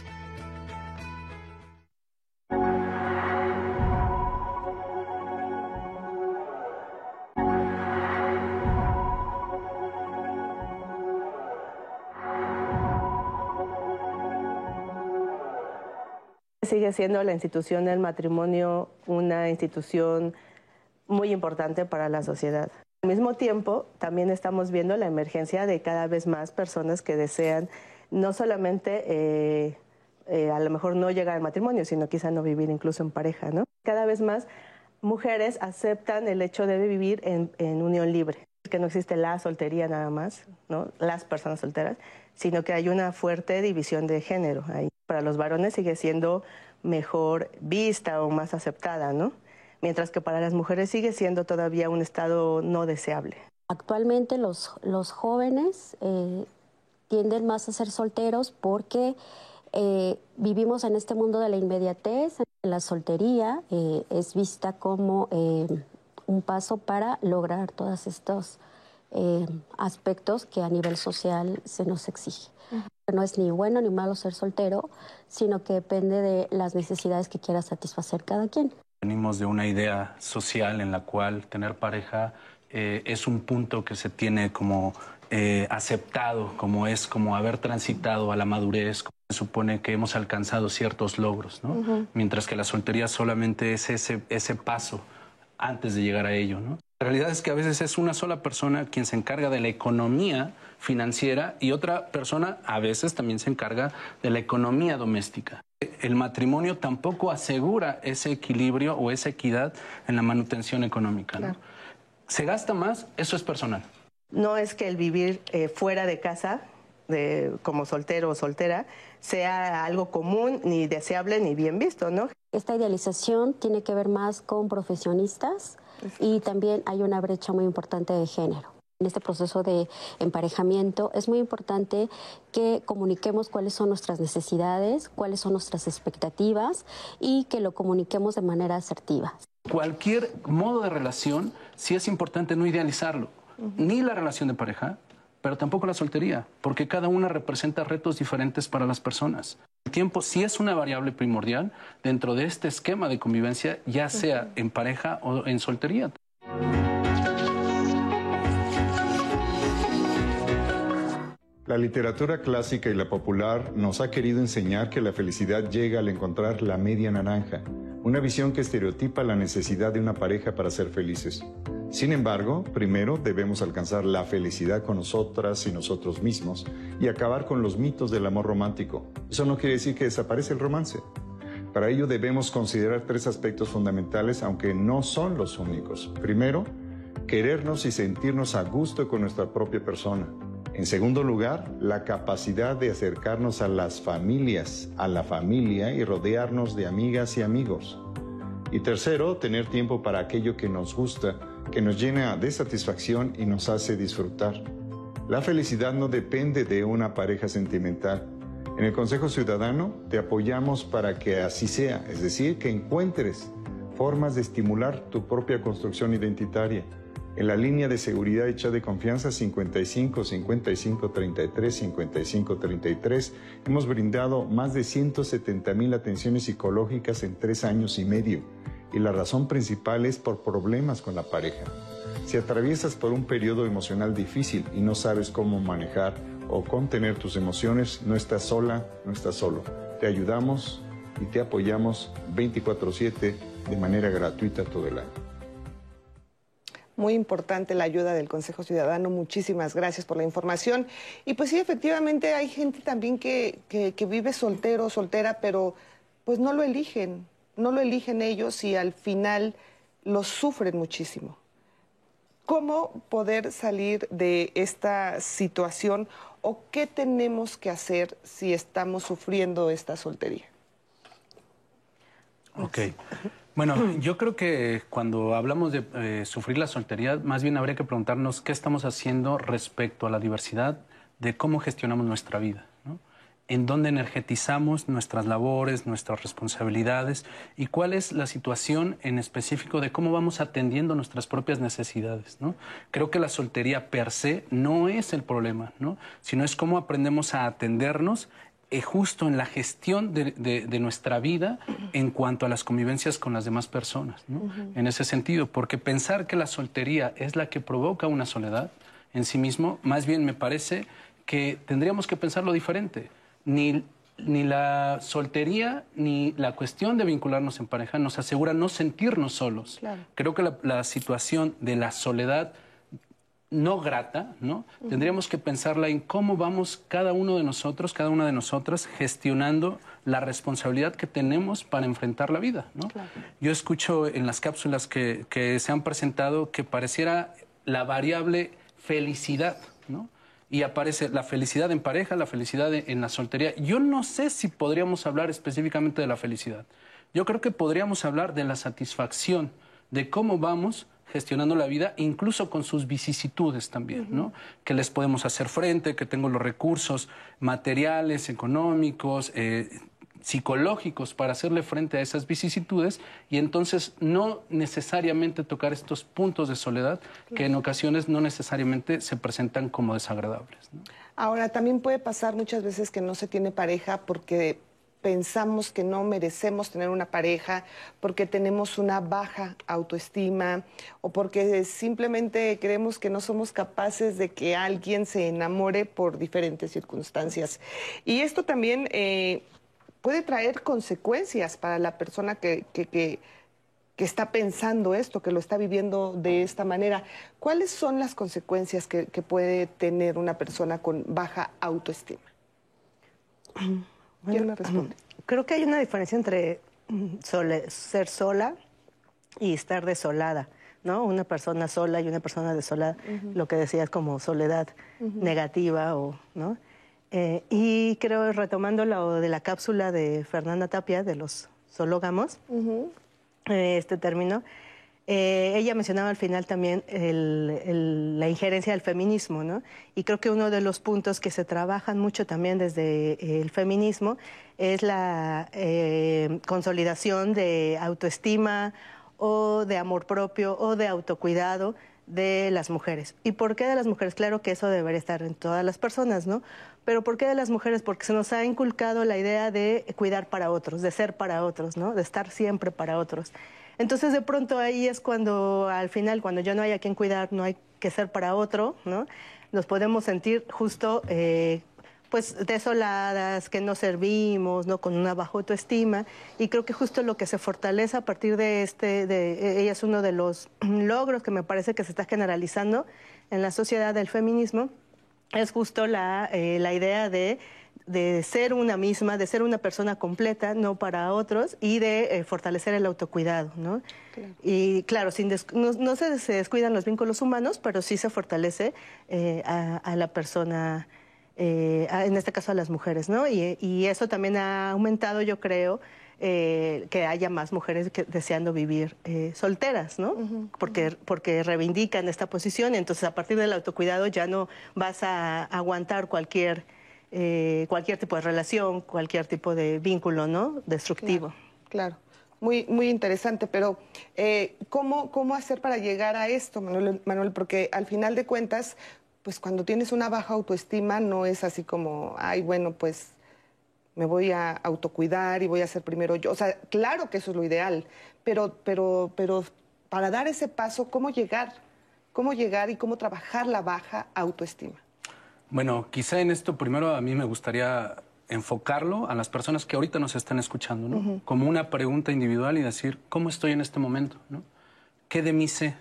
S5: Sigue siendo la institución del matrimonio una institución muy importante para la sociedad. Al mismo tiempo, también estamos viendo la emergencia de cada vez más personas que desean no solamente eh, eh, a lo mejor no llegar al matrimonio, sino quizá no vivir incluso en pareja, ¿no? Cada vez más mujeres aceptan el hecho de vivir en, en unión libre, que no existe la soltería nada más, ¿no? Las personas solteras, sino que hay una fuerte división de género ahí. Para los varones sigue siendo mejor vista o más aceptada, ¿no? Mientras que para las mujeres sigue siendo todavía un estado no deseable.
S6: Actualmente los, los jóvenes eh, tienden más a ser solteros porque eh, vivimos en este mundo de la inmediatez. La soltería eh, es vista como un paso para lograr todos estos aspectos que a nivel social se nos exige. No es ni bueno ni malo ser soltero, sino que depende de las necesidades que quiera satisfacer cada quien.
S7: Venimos de una idea social en la cual tener pareja eh, es un punto que se tiene como eh, aceptado, como es como haber transitado a la madurez, como se supone que hemos alcanzado ciertos logros, ¿no? Mientras que la soltería solamente es ese, ese paso antes de llegar a ello, ¿no? La realidad es que a veces es una sola persona quien se encarga de la economía financiera y otra persona a veces también se encarga de la economía doméstica el matrimonio tampoco asegura ese equilibrio o esa equidad en la manutención económica. ¿no? Se gasta más, eso es personal.
S5: No es que el vivir eh, fuera de casa de, como soltero o soltera sea algo común, ni deseable, ni bien visto, ¿no?
S6: Esta idealización tiene que ver más con profesionistas y también hay una brecha muy importante de género. En este proceso de emparejamiento es muy importante que comuniquemos cuáles son nuestras necesidades, cuáles son nuestras expectativas y que lo comuniquemos de manera asertiva.
S7: Cualquier modo de relación, sí es importante no idealizarlo, ni la relación de pareja, pero tampoco la soltería, porque cada una representa retos diferentes para las personas. El tiempo sí es una variable primordial dentro de este esquema de convivencia, ya sea en pareja o en soltería.
S13: La literatura clásica y la popular nos ha querido enseñar que la felicidad llega al encontrar la media naranja, una visión que estereotipa la necesidad de una pareja para ser felices. Sin embargo, primero debemos alcanzar la felicidad con nosotras y nosotros mismos y acabar con los mitos del amor romántico. Eso no quiere decir que desaparece el romance. Para ello debemos considerar tres aspectos fundamentales, aunque no son los únicos. Primero, querernos y sentirnos a gusto con nuestra propia persona. En segundo lugar, la capacidad de acercarnos a las familias, a la familia y rodearnos de amigas y amigos. Y tercero, tener tiempo para aquello que nos gusta que nos llena de satisfacción y nos hace disfrutar. La felicidad no depende de una pareja sentimental. En el Consejo Ciudadano te apoyamos para que así sea, es decir, que encuentres formas de estimular tu propia construcción identitaria. En la línea de seguridad hecha de confianza 55 55 33 55 33 hemos brindado más de 170 mil atenciones psicológicas en tres años y medio y la razón principal es por problemas con la pareja. Si atraviesas por un periodo emocional difícil y no sabes cómo manejar o contener tus emociones, no estás sola, no estás solo. Te ayudamos y te apoyamos 24/7 de manera gratuita todo el año.
S3: Muy importante la ayuda del Consejo Ciudadano. Muchísimas gracias por la información. Y pues sí, efectivamente hay gente también que, que, vive soltero, soltera, pero pues no lo eligen no lo eligen ellos y al final lo sufren muchísimo. ¿Cómo poder salir de esta situación o qué tenemos que hacer si estamos sufriendo esta soltería?
S7: Ok. Bueno, yo creo que cuando hablamos de eh, sufrir la soltería, más bien habría que preguntarnos qué estamos haciendo respecto a la diversidad de cómo gestionamos nuestra vida en dónde energetizamos nuestras labores, nuestras responsabilidades y cuál es la situación en específico de cómo vamos atendiendo nuestras propias necesidades. ¿no? Creo que la soltería per se no es el problema, ¿no? sino es cómo aprendemos a atendernos justo en la gestión de, nuestra vida en cuanto a las convivencias con las demás personas. ¿no? En ese sentido, porque pensar que la soltería es la que provoca una soledad en sí mismo, más bien me parece que tendríamos que pensarlo diferente ni, ni la soltería ni la cuestión de vincularnos en pareja nos asegura no sentirnos solos. Creo que la, situación de la soledad no grata, ¿no? Tendríamos que pensarla en cómo vamos cada uno de nosotros, cada una de nosotras, gestionando la responsabilidad que tenemos para enfrentar la vida, ¿no? Yo escucho en las cápsulas que, que se han presentado que pareciera la variable felicidad, ¿no? y aparece la felicidad en pareja, la felicidad en la soltería. Yo no sé si podríamos hablar específicamente de la felicidad. Yo creo que podríamos hablar de la satisfacción, de cómo vamos gestionando la vida, incluso con sus vicisitudes también, ¿no? Que les podemos hacer frente, que tengo los recursos materiales, económicos, eh, psicológicos para hacerle frente a esas vicisitudes y entonces no necesariamente tocar estos puntos de soledad que en ocasiones no necesariamente se presentan como desagradables.
S3: Ahora, también puede pasar muchas veces que no se tiene pareja porque pensamos que no merecemos tener una pareja, porque tenemos una baja autoestima o porque simplemente creemos que no somos capaces de que alguien se enamore por diferentes circunstancias. Y esto también eh, puede traer consecuencias para la persona que, que, está pensando esto, que lo está viviendo de esta manera. ¿Cuáles son las consecuencias que, puede tener una persona con baja autoestima?
S5: Bueno, Creo que hay una diferencia entre mm, ser sola y estar desolada. ¿no? Una persona sola y una persona desolada, lo que decías como soledad negativa o, ¿no? Eh, y creo, retomando lo de la cápsula de Fernanda Tapia, de los sológamos, eh, este término, eh, ella mencionaba al final también la injerencia del feminismo, ¿no? Y creo que uno de los puntos que se trabajan mucho también desde el feminismo es la consolidación de autoestima o de amor propio o de autocuidado de las mujeres. ¿Y por qué de las mujeres? Claro que eso debería estar en todas las personas, ¿no? Pero ¿por qué de las mujeres? Porque se nos ha inculcado la idea de cuidar para otros, de ser para otros, ¿no? De estar siempre para otros. Entonces, de pronto ahí es cuando, al final, cuando ya no hay a quien cuidar, no hay que ser para otro, ¿no? Nos podemos sentir justo eh, pues desoladas, que no servimos, ¿no? con una baja autoestima. Y creo que justo lo que se fortalece a partir de este, de, ella es uno de los logros que me parece que se está generalizando en la sociedad del feminismo, es justo la, eh, la idea de de ser una misma, de ser una persona completa, no para otros, y de eh, fortalecer el autocuidado, ¿no? Y claro, sin no, se, descuidan los vínculos humanos, pero sí se fortalece eh, a, la persona eh, en este caso a las mujeres, ¿no? Y, eso también ha aumentado, yo creo, eh, que haya más mujeres que, deseando vivir eh, solteras, ¿no? porque, porque reivindican esta posición entonces a partir del autocuidado ya no vas a aguantar cualquier, cualquier tipo de relación, cualquier tipo de vínculo, ¿no? Destructivo.
S3: Claro. Muy, muy interesante, pero ¿cómo, ¿cómo hacer para llegar a esto, Manuel? Manuel? Porque al final de cuentas, pues cuando tienes una baja autoestima no es así como, ay, bueno, pues me voy a autocuidar y voy a ser primero yo. O sea, claro que eso es lo ideal, pero, pero, pero para dar ese paso, ¿cómo llegar? ¿Cómo llegar y cómo trabajar la baja autoestima?
S7: Bueno, quizá en esto primero a mí me gustaría enfocarlo a las personas que ahorita nos están escuchando, ¿no? Como una pregunta individual y decir, ¿cómo estoy en este momento? ¿no? ¿Qué de mí sé?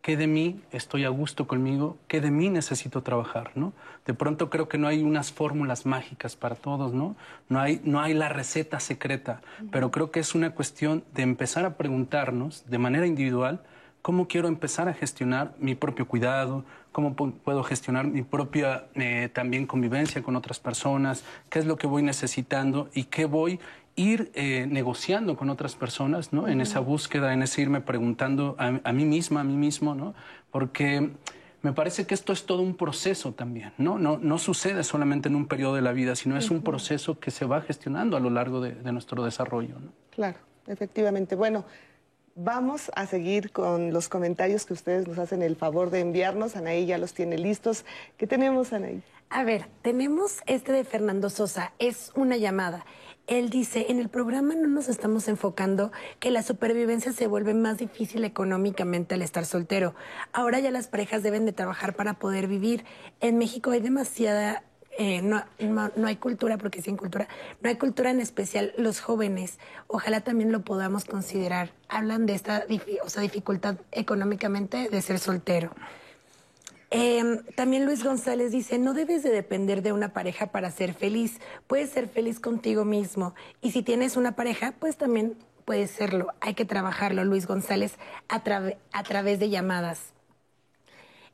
S7: qué de mí estoy a gusto conmigo, qué de mí necesito trabajar, ¿no? De pronto creo que no hay unas fórmulas mágicas para todos, ¿no? No hay, no hay la receta secreta, pero creo que es una cuestión de empezar a preguntarnos de manera individual cómo quiero empezar a gestionar mi propio cuidado, cómo puedo gestionar mi propia eh, también convivencia con otras personas, qué es lo que voy necesitando y qué voy ir eh, negociando con otras personas, ¿no? En esa búsqueda, en ese irme preguntando a, mí misma, a mí mismo, ¿no? Porque me parece que esto es todo un proceso también, ¿no? No, no sucede solamente en un periodo de la vida, sino es un proceso que se va gestionando a lo largo de, nuestro desarrollo, ¿no?
S3: Claro, efectivamente. Bueno, vamos a seguir con los comentarios que ustedes nos hacen el favor de enviarnos. Anaí ya los tiene listos. ¿Qué tenemos, Anaí?
S4: A ver, tenemos este de Fernando Sosa. Es una llamada. Él dice, en el programa no nos estamos enfocando que la supervivencia se vuelve más difícil económicamente al estar soltero. Ahora ya las parejas deben de trabajar para poder vivir. En México hay demasiada eh, no, no, hay cultura, porque sin cultura, no hay cultura en especial los jóvenes. Ojalá también lo podamos considerar. Hablan de esta o sea, dificultad económicamente de ser soltero. Em, también Luis González dice, no debes de depender de una pareja para ser feliz, puedes ser feliz contigo mismo. Y si tienes una pareja, pues también puedes serlo. Hay que trabajarlo, Luis González, a, a través de llamadas.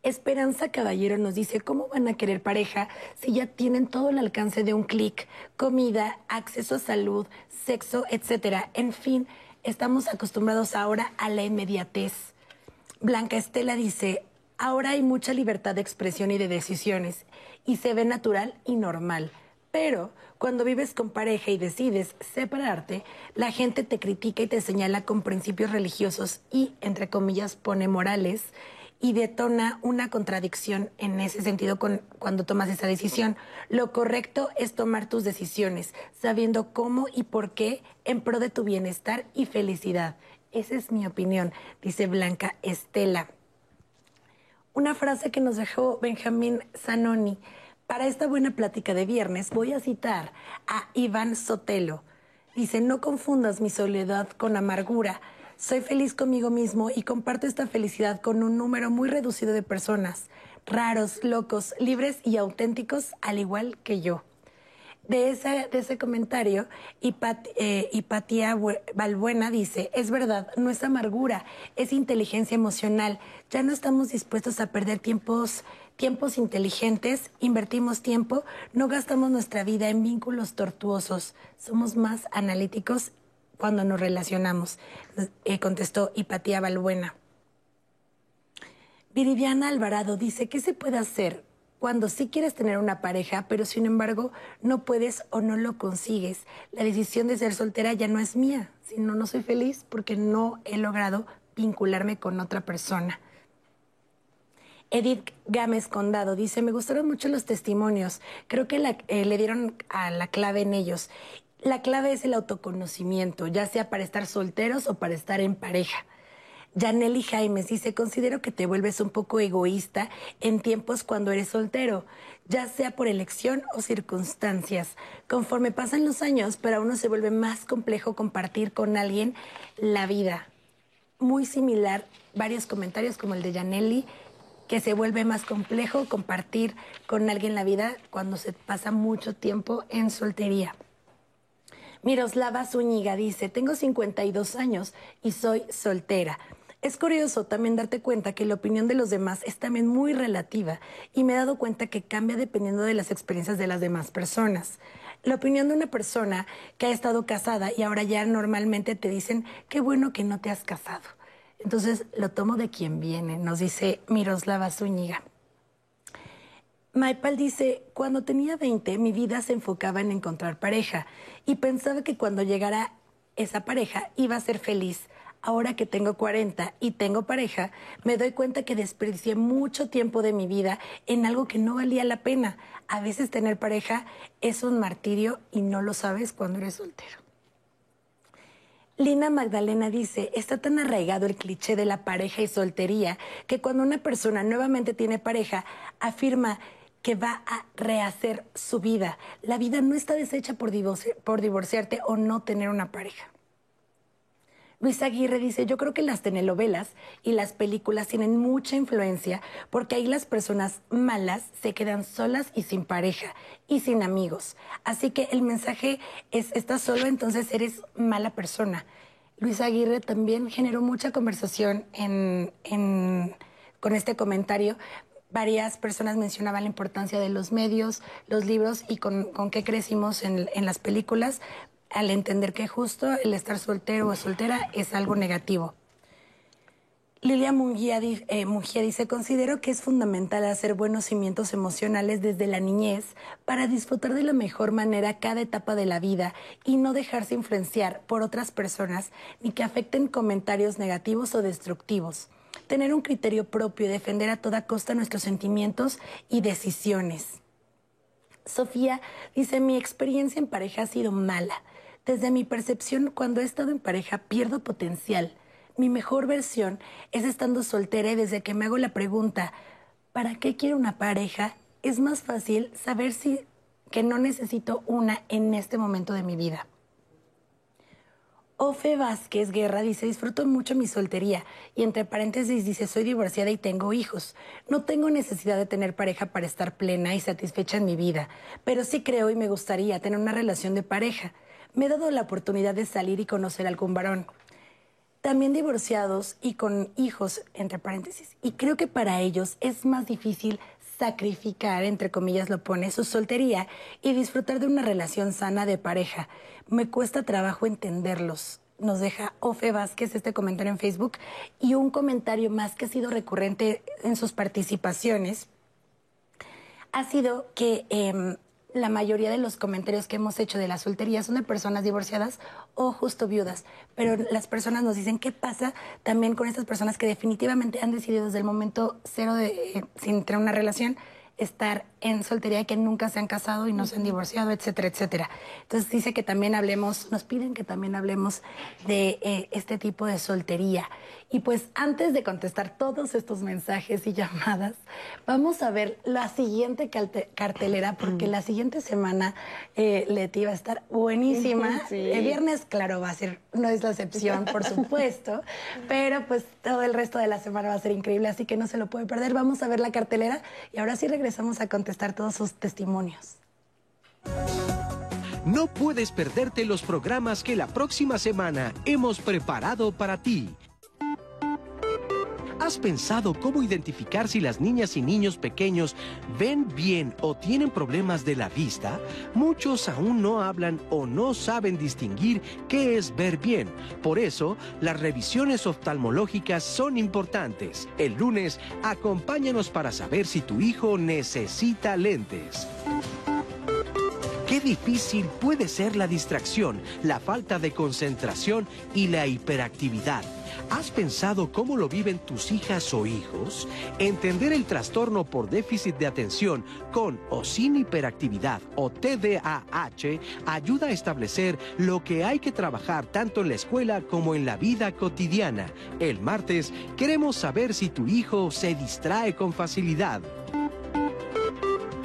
S4: Esperanza Caballero nos dice, ¿cómo van a querer pareja si ya tienen todo el alcance de un clic? Comida, acceso a salud, sexo, etcétera. En fin, estamos acostumbrados ahora a la inmediatez. Blanca Estela dice, Ahora hay mucha libertad de expresión y de decisiones y se ve natural y normal. Pero cuando vives con pareja y decides separarte, la gente te critica y te señala con principios religiosos y, entre comillas, pone morales y detona una contradicción en ese sentido cuando tomas esa decisión. Lo correcto es tomar tus decisiones, sabiendo cómo y por qué en pro de tu bienestar y felicidad. Esa es mi opinión, dice Blanca Estela una frase que nos dejó Benjamín Zanoni. Para esta buena plática de viernes voy a citar a Iván Sotelo. Dice, no confundas mi soledad con amargura. Soy feliz conmigo mismo y comparto esta felicidad con un número muy reducido de personas, raros, locos, libres y auténticos, al igual que yo. De ese, de ese comentario, eh, Hipatía Balbuena dice, es verdad, no es amargura, es inteligencia emocional. Ya no estamos dispuestos a perder tiempos, tiempos inteligentes, invertimos tiempo, no gastamos nuestra vida en vínculos tortuosos, somos más analíticos cuando nos relacionamos, eh, contestó Hipatía Balbuena. Viridiana Alvarado dice, ¿qué se puede hacer cuando sí quieres tener una pareja, pero sin embargo no puedes o no lo consigues? La decisión de ser soltera ya no es mía, sino no soy feliz porque no he logrado vincularme con otra persona. Edith Gámez Condado dice, me gustaron mucho los testimonios, creo que eh, le dieron a la clave en ellos. La clave es el autoconocimiento, ya sea para estar solteros o para estar en pareja. Janelli Jaimes dice, considero que te vuelves un poco egoísta en tiempos cuando eres soltero, ya sea por elección o circunstancias. Conforme pasan los años, para uno se vuelve más complejo compartir con alguien la vida. Muy similar, varios comentarios como el de Janelli, que se vuelve más complejo compartir con alguien la vida cuando se pasa mucho tiempo en soltería. Miroslava Zúñiga dice, tengo 52 años y soy soltera. Es curioso también darte cuenta que la opinión de los demás es también muy relativa y me he dado cuenta que cambia dependiendo de las experiencias de las demás personas. La opinión de una persona que ha estado casada y ahora ya normalmente te dicen, qué bueno que no te has casado. Entonces lo tomo de quien viene, nos dice Miroslava Zúñiga. Maipal dice, cuando tenía 20 mi vida se enfocaba en encontrar pareja y pensaba que cuando llegara esa pareja iba a ser feliz ahora que tengo 40 y tengo pareja, me doy cuenta que desperdicié mucho tiempo de mi vida en algo que no valía la pena. A veces tener pareja es un martirio y no lo sabes cuando eres soltero. Lina Magdalena dice, está tan arraigado el cliché de la pareja y soltería que cuando una persona nuevamente tiene pareja, afirma que va a rehacer su vida. La vida no está deshecha por, divorciarte o no tener una pareja. Luis Aguirre dice, yo creo que las telenovelas y las películas tienen mucha influencia porque ahí las personas malas se quedan solas y sin pareja y sin amigos. Así que el mensaje es, estás solo, entonces eres mala persona. Luis Aguirre también generó mucha conversación con este comentario. Varias personas mencionaban la importancia de los medios, los libros y con, qué crecimos en, las películas, al entender que justo el estar soltero o soltera es algo negativo. Lilia Munguía, eh, dice, considero que es fundamental hacer buenos cimientos emocionales desde la niñez para disfrutar de la mejor manera cada etapa de la vida y no dejarse influenciar por otras personas ni que afecten comentarios negativos o destructivos. Tener un criterio propio y defender a toda costa nuestros sentimientos y decisiones. Sofía dice, mi experiencia en pareja ha sido mala. Desde mi percepción, cuando he estado en pareja, pierdo potencial. Mi mejor versión es estando soltera y desde que me hago la pregunta, ¿para qué quiero una pareja? Es más fácil saber si que no necesito una en este momento de mi vida. Ofe Vázquez Guerra dice, disfruto mucho mi soltería y entre paréntesis dice, soy divorciada y tengo hijos. No tengo necesidad de tener pareja para estar plena y satisfecha en mi vida, pero sí creo y me gustaría tener una relación de pareja me he dado la oportunidad de salir y conocer a algún varón. También divorciados y con hijos, entre paréntesis. Y creo que para ellos es más difícil sacrificar, entre comillas lo pone, su soltería y disfrutar de una relación sana de pareja. Me cuesta trabajo entenderlos. Nos deja Ofe Vázquez este comentario en Facebook y un comentario más que ha sido recurrente en sus participaciones ha sido que em, la mayoría de los comentarios que hemos hecho de la soltería son de personas divorciadas o justo viudas, pero las personas nos dicen qué pasa también con estas personas que definitivamente han decidido desde el momento cero de eh, sin tener una relación estar en soltería que nunca se han casado y no se han divorciado, etcétera, etcétera. Entonces dice que también hablemos, nos piden que también hablemos de eh, este tipo de soltería. Y pues antes de contestar todos estos mensajes y llamadas, vamos a ver la siguiente cartelera, porque la siguiente semana eh, Leti va a estar buenísima. El viernes, claro, va a ser, no es la excepción, por supuesto, pero pues todo el resto de la semana va a ser increíble, así que no se lo puede perder. Vamos a ver la cartelera y ahora sí regresamos a contestar todos sus testimonios.
S14: No puedes perderte los programas que la próxima semana hemos preparado para ti. ¿Has pensado cómo identificar si las niñas y niños pequeños ven bien o tienen problemas de la vista? Muchos aún no hablan o no saben distinguir qué es ver bien. Por eso, las revisiones oftalmológicas son importantes. El lunes, acompáñanos para saber si tu hijo necesita lentes. Qué difícil puede ser la distracción, la falta de concentración y la hiperactividad. ¿Has pensado cómo lo viven tus hijas o hijos? Entender el trastorno por déficit de atención con o sin hiperactividad o TDAH ayuda a establecer lo que hay que trabajar tanto en la escuela como en la vida cotidiana. El martes queremos saber si tu hijo se distrae con facilidad.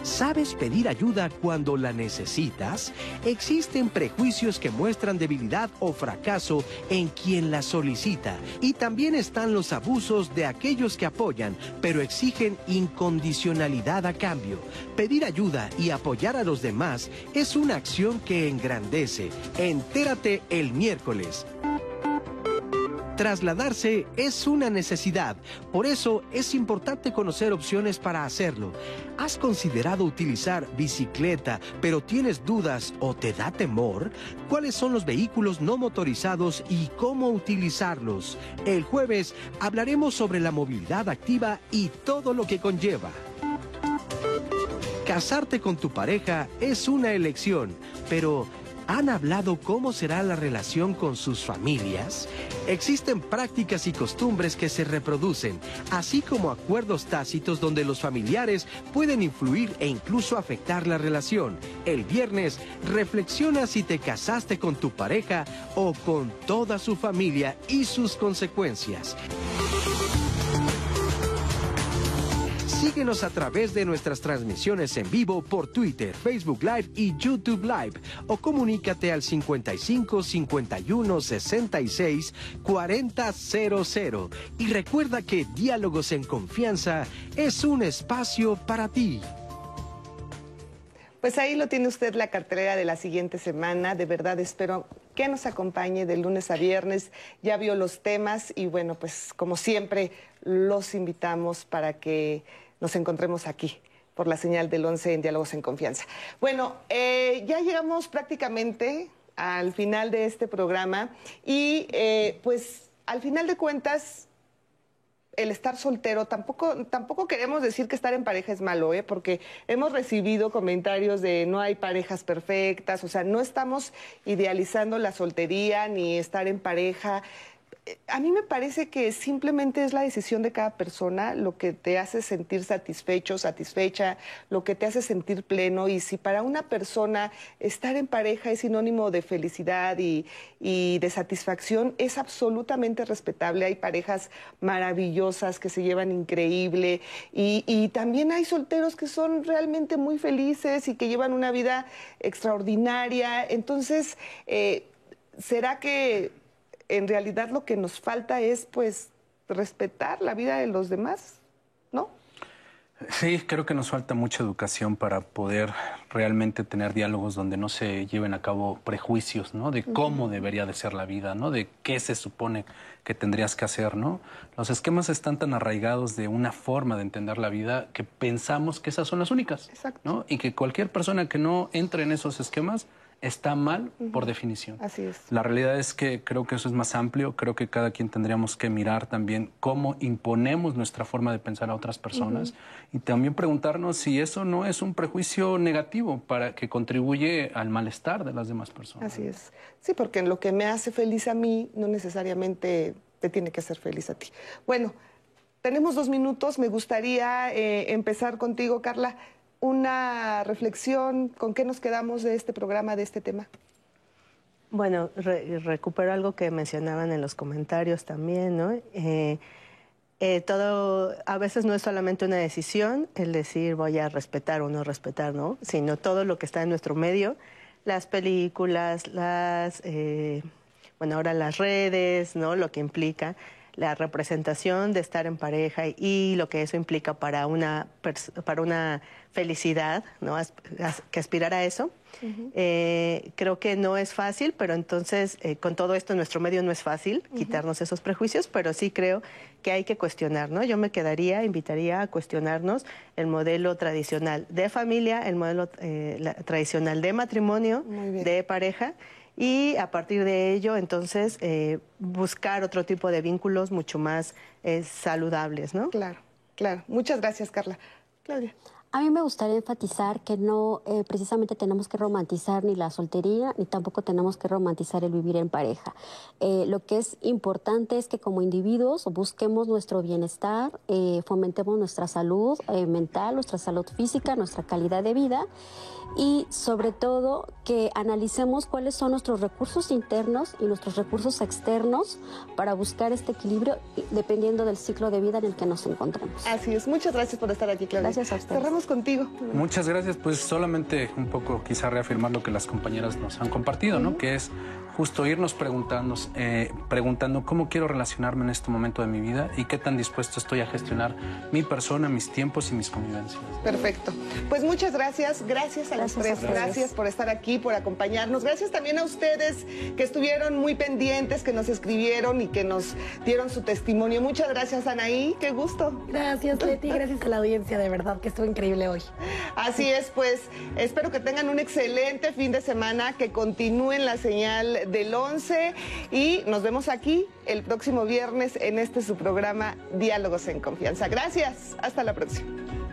S14: ¿Sabes pedir ayuda cuando la necesitas? Existen prejuicios que muestran debilidad o fracaso en quien la solicita. Y también están los abusos de aquellos que apoyan, pero exigen incondicionalidad a cambio. Pedir ayuda y apoyar a los demás es una acción que engrandece. Entérate el miércoles. Trasladarse es una necesidad, por eso es importante conocer opciones para hacerlo. ¿Has considerado utilizar bicicleta, pero tienes dudas o te da temor? ¿Cuáles son los vehículos no motorizados y cómo utilizarlos? El jueves hablaremos sobre la movilidad activa y todo lo que conlleva. Casarte con tu pareja es una elección, pero ¿Han hablado cómo será la relación con sus familias? Existen prácticas y costumbres que se reproducen, así como acuerdos tácitos donde los familiares pueden influir e incluso afectar la relación. El viernes, reflexiona si te casaste con tu pareja o con toda su familia y sus consecuencias. Síguenos a través de nuestras transmisiones en vivo por Twitter, Facebook Live y YouTube Live o comunícate al 55 51 66 4000 y recuerda que Diálogos en Confianza es un espacio para ti.
S3: Pues ahí lo tiene usted la cartelera de la siguiente semana. De verdad espero que nos acompañe de lunes a viernes. Ya vio los temas y bueno, pues como siempre los invitamos para que nos encontremos aquí por la señal del 11 en Diálogos en Confianza. Bueno, eh, ya llegamos prácticamente al final de este programa y eh, pues al final de cuentas el estar soltero, tampoco, tampoco queremos decir que estar en pareja es malo, ¿eh? porque hemos recibido comentarios de no hay parejas perfectas, o sea, no estamos idealizando la soltería ni estar en pareja a mí me parece que simplemente es la decisión de cada persona lo que te hace sentir satisfecho, satisfecha, lo que te hace sentir pleno. Y si para una persona estar en pareja es sinónimo de felicidad y, de satisfacción, es absolutamente respetable. Hay parejas maravillosas que se llevan increíble y, también hay solteros que son realmente muy felices y que llevan una vida extraordinaria. Entonces, eh, ¿será que en realidad lo que nos falta es pues respetar la vida de los demás, ¿no?
S7: Sí, creo que nos falta mucha educación para poder realmente tener diálogos donde no se lleven a cabo prejuicios, ¿no? De cómo debería de ser la vida, ¿no? De qué se supone que tendrías que hacer, ¿no? Los esquemas están tan arraigados de una forma de entender la vida que pensamos que esas son las únicas, Exacto. ¿no? Y que cualquier persona que no entre en esos esquemas está mal por definición.
S3: Así es.
S7: La realidad es que creo que eso es más amplio, creo que cada quien tendríamos que mirar también cómo imponemos nuestra forma de pensar a otras personas y también preguntarnos si eso no es un prejuicio negativo para que contribuye al malestar de las demás personas.
S3: Así es. Sí, porque lo que me hace feliz a mí no necesariamente te tiene que hacer feliz a ti. Bueno, tenemos dos minutos, me gustaría eh, empezar contigo, Carla una reflexión, ¿con qué nos quedamos de este programa, de este tema?
S5: Bueno, recupero algo que mencionaban en los comentarios también, ¿no? Eh, eh, todo, a veces no es solamente una decisión el decir voy a respetar o no respetar, ¿no? Sino todo lo que está en nuestro medio, las películas, las, eh, bueno, ahora las redes, ¿no? Lo que implica la representación de estar en pareja y lo que eso implica para una, para una felicidad, ¿no? que aspirar a eso. Eh, creo que no es fácil, pero entonces eh, con todo esto en nuestro medio no es fácil quitarnos esos prejuicios, pero sí creo que hay que cuestionar, ¿no? Yo me quedaría, invitaría a cuestionarnos el modelo tradicional de familia, el modelo eh, tradicional de matrimonio, de pareja y a partir de ello entonces buscar otro tipo de vínculos mucho más saludables, ¿no?
S3: Claro, claro. Muchas gracias, Carla. Claudia.
S6: A mí me gustaría enfatizar que no eh, precisamente tenemos que romantizar ni la soltería, ni tampoco tenemos que romantizar el vivir en pareja. Eh, lo que es importante es que como individuos busquemos nuestro bienestar, eh, fomentemos nuestra salud mental, nuestra salud física, nuestra calidad de vida y sobre todo que analicemos cuáles son nuestros recursos internos y nuestros recursos externos para buscar este equilibrio dependiendo del ciclo de vida en el que nos encontramos.
S3: Así es. Muchas gracias por estar aquí, Claudia.
S6: Gracias a ustedes.
S3: Cerramos contigo.
S7: Muchas gracias. Pues solamente un poco quizá reafirmar lo que las compañeras nos han compartido, ¿no? Que es justo irnos preguntando, eh, preguntando cómo quiero relacionarme en este momento de mi vida y qué tan dispuesto estoy a gestionar mi persona, mis tiempos y mis convivencias.
S3: Perfecto. Pues muchas gracias. Gracias a los tres. Gracias por estar aquí, por acompañarnos. Gracias también a ustedes que estuvieron muy pendientes, que nos escribieron y que nos dieron su testimonio. Muchas gracias, Anaí. Qué gusto.
S4: Gracias, Leti. Gracias a la audiencia, de verdad, que estuvo increíble hoy.
S3: Así es, pues espero que tengan un excelente fin de semana, que continúen la señal del 11 y nos vemos aquí el próximo viernes en este su programa Diálogos en Confianza. Gracias, hasta la próxima.